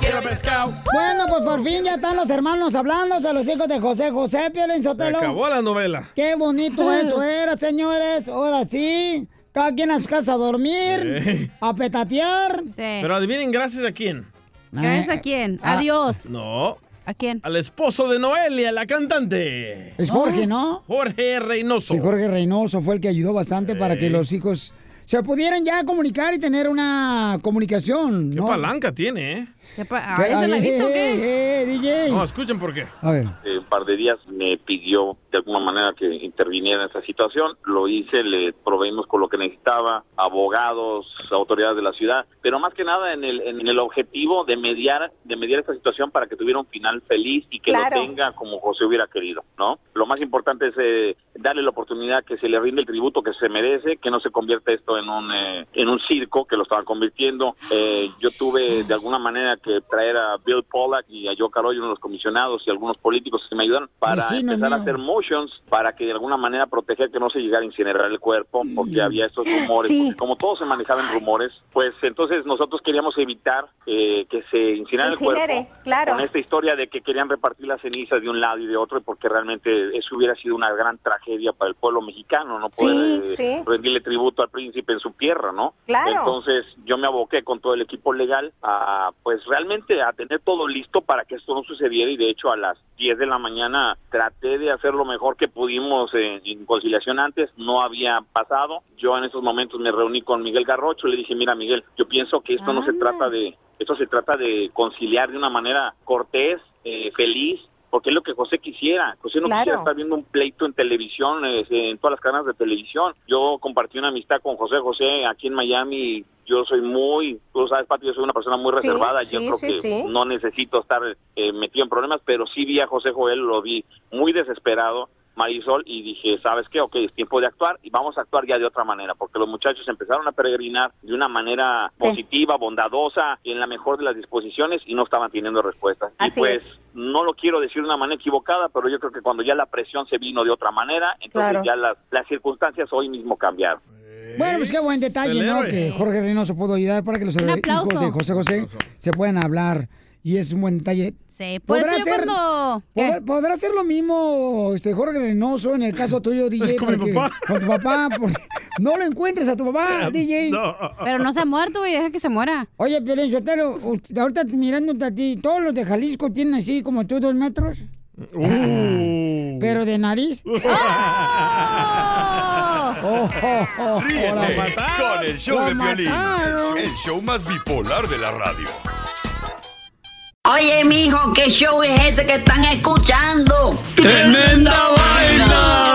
Quiero pescado. Bueno, pues por fin ya están los hermanos hablando de los hijos de José José, Piolín Se Sotelo. acabó la novela. Qué bonito eso era, señores. Ahora sí, cada quien a su casa a dormir, Eh. a petatear. Pero adivinen, gracias a quién. ¿Gracias a quién? Ah. Adiós. No. ¿A quién? Al esposo de Noelia, la cantante. Es Jorge, ¿no? Jorge Reynoso. Sí, Jorge Reynoso fue el que ayudó bastante para que los hijos se pudieran ya comunicar y tener una comunicación. Qué palanca tiene, ¿eh? ¿Qué pa- ¿Qué? ah, ¿Esa la viste o eh, qué? eh, eh, DJ. No, escuchen por qué. A ver. Hace un par de días me pidió de alguna manera que interviniera en esta situación. Lo hice, le proveímos con lo que necesitaba, abogados, autoridades de la ciudad, pero más que nada en el, en el objetivo de mediar, de mediar esta situación para que tuviera un final feliz y que Claro. lo tenga como José hubiera querido, ¿no? Lo más importante es eh, darle la oportunidad que se le rinde el tributo que se merece, que no se convierta esto en un eh, en un circo que lo estaban convirtiendo. Eh, yo tuve de alguna manera que traer a Bill Pollack y a Joe Carollo, uno de los comisionados y algunos políticos que me ayudaron para empezar a hacer motions para que de alguna manera proteger que no se llegara a incinerar el cuerpo porque había estos rumores, porque como todo se manejaba en rumores, pues entonces nosotros queríamos evitar eh, que se incinerara el cuerpo claro. con esta historia de que querían repartir las cenizas de un lado y de otro porque realmente eso hubiera sido una gran tragedia para el pueblo mexicano, no poder Sí, eh, sí. rendirle tributo al príncipe en su tierra, ¿no? Claro. Entonces yo me aboqué con todo el equipo legal a pues realmente a tener todo listo para que esto no sucediera y de hecho a las 10 de la mañana traté de hacer lo mejor que pudimos en, en conciliación antes, no había pasado. Yo en esos momentos me reuní con Miguel Garrocho, le dije, mira Miguel, yo pienso que esto no se trata de, esto se trata de conciliar de una manera cortés, eh, feliz, porque es lo que José quisiera. José no Claro. quisiera estar viendo un pleito en televisión, eh, en todas las cadenas de televisión. Yo compartí una amistad con José José aquí en Miami. Yo soy muy, tú sabes, Pati, yo soy una persona muy Sí, reservada. yo sí, creo sí, que sí. no necesito estar eh, metido en problemas, pero sí vi a José Joel, lo vi muy desesperado. Marisol y dije, ¿sabes qué? Ok, es tiempo de actuar y vamos a actuar ya de otra manera, porque los muchachos empezaron a peregrinar de una manera positiva, bondadosa y en la mejor de las disposiciones y no estaban teniendo respuestas. Así y pues es. no lo quiero decir de una manera equivocada, pero yo creo que cuando ya la presión se vino de otra manera, entonces Claro. ya las, las circunstancias hoy mismo cambiaron. Bueno, pues qué buen detalle, ¿no? Que Jorge Reynoso pudo ayudar para que los hijos de José José se puedan hablar. Y es un buen detalle. Sí, por ¿Podrá ser- cuando... ¿Podrá, podrá ser lo mismo este Jorge Reynoso en el caso tuyo, DJ? Con mi papá. Con tu papá. porque no lo encuentres a tu papá, DJ. Pero no se ha muerto, güey, deja que se muera. Oye, Piolín Sotelo, ahorita mirándote a ti, ¿todos los de Jalisco tienen así como tú dos metros? Uh. Pero de nariz. Oh, oh, oh, Ríete con el show Lo de Piolín, el show más bipolar de la radio. Oye, mijo, ¿qué show es ese que están escuchando? ¡Tremenda vaina!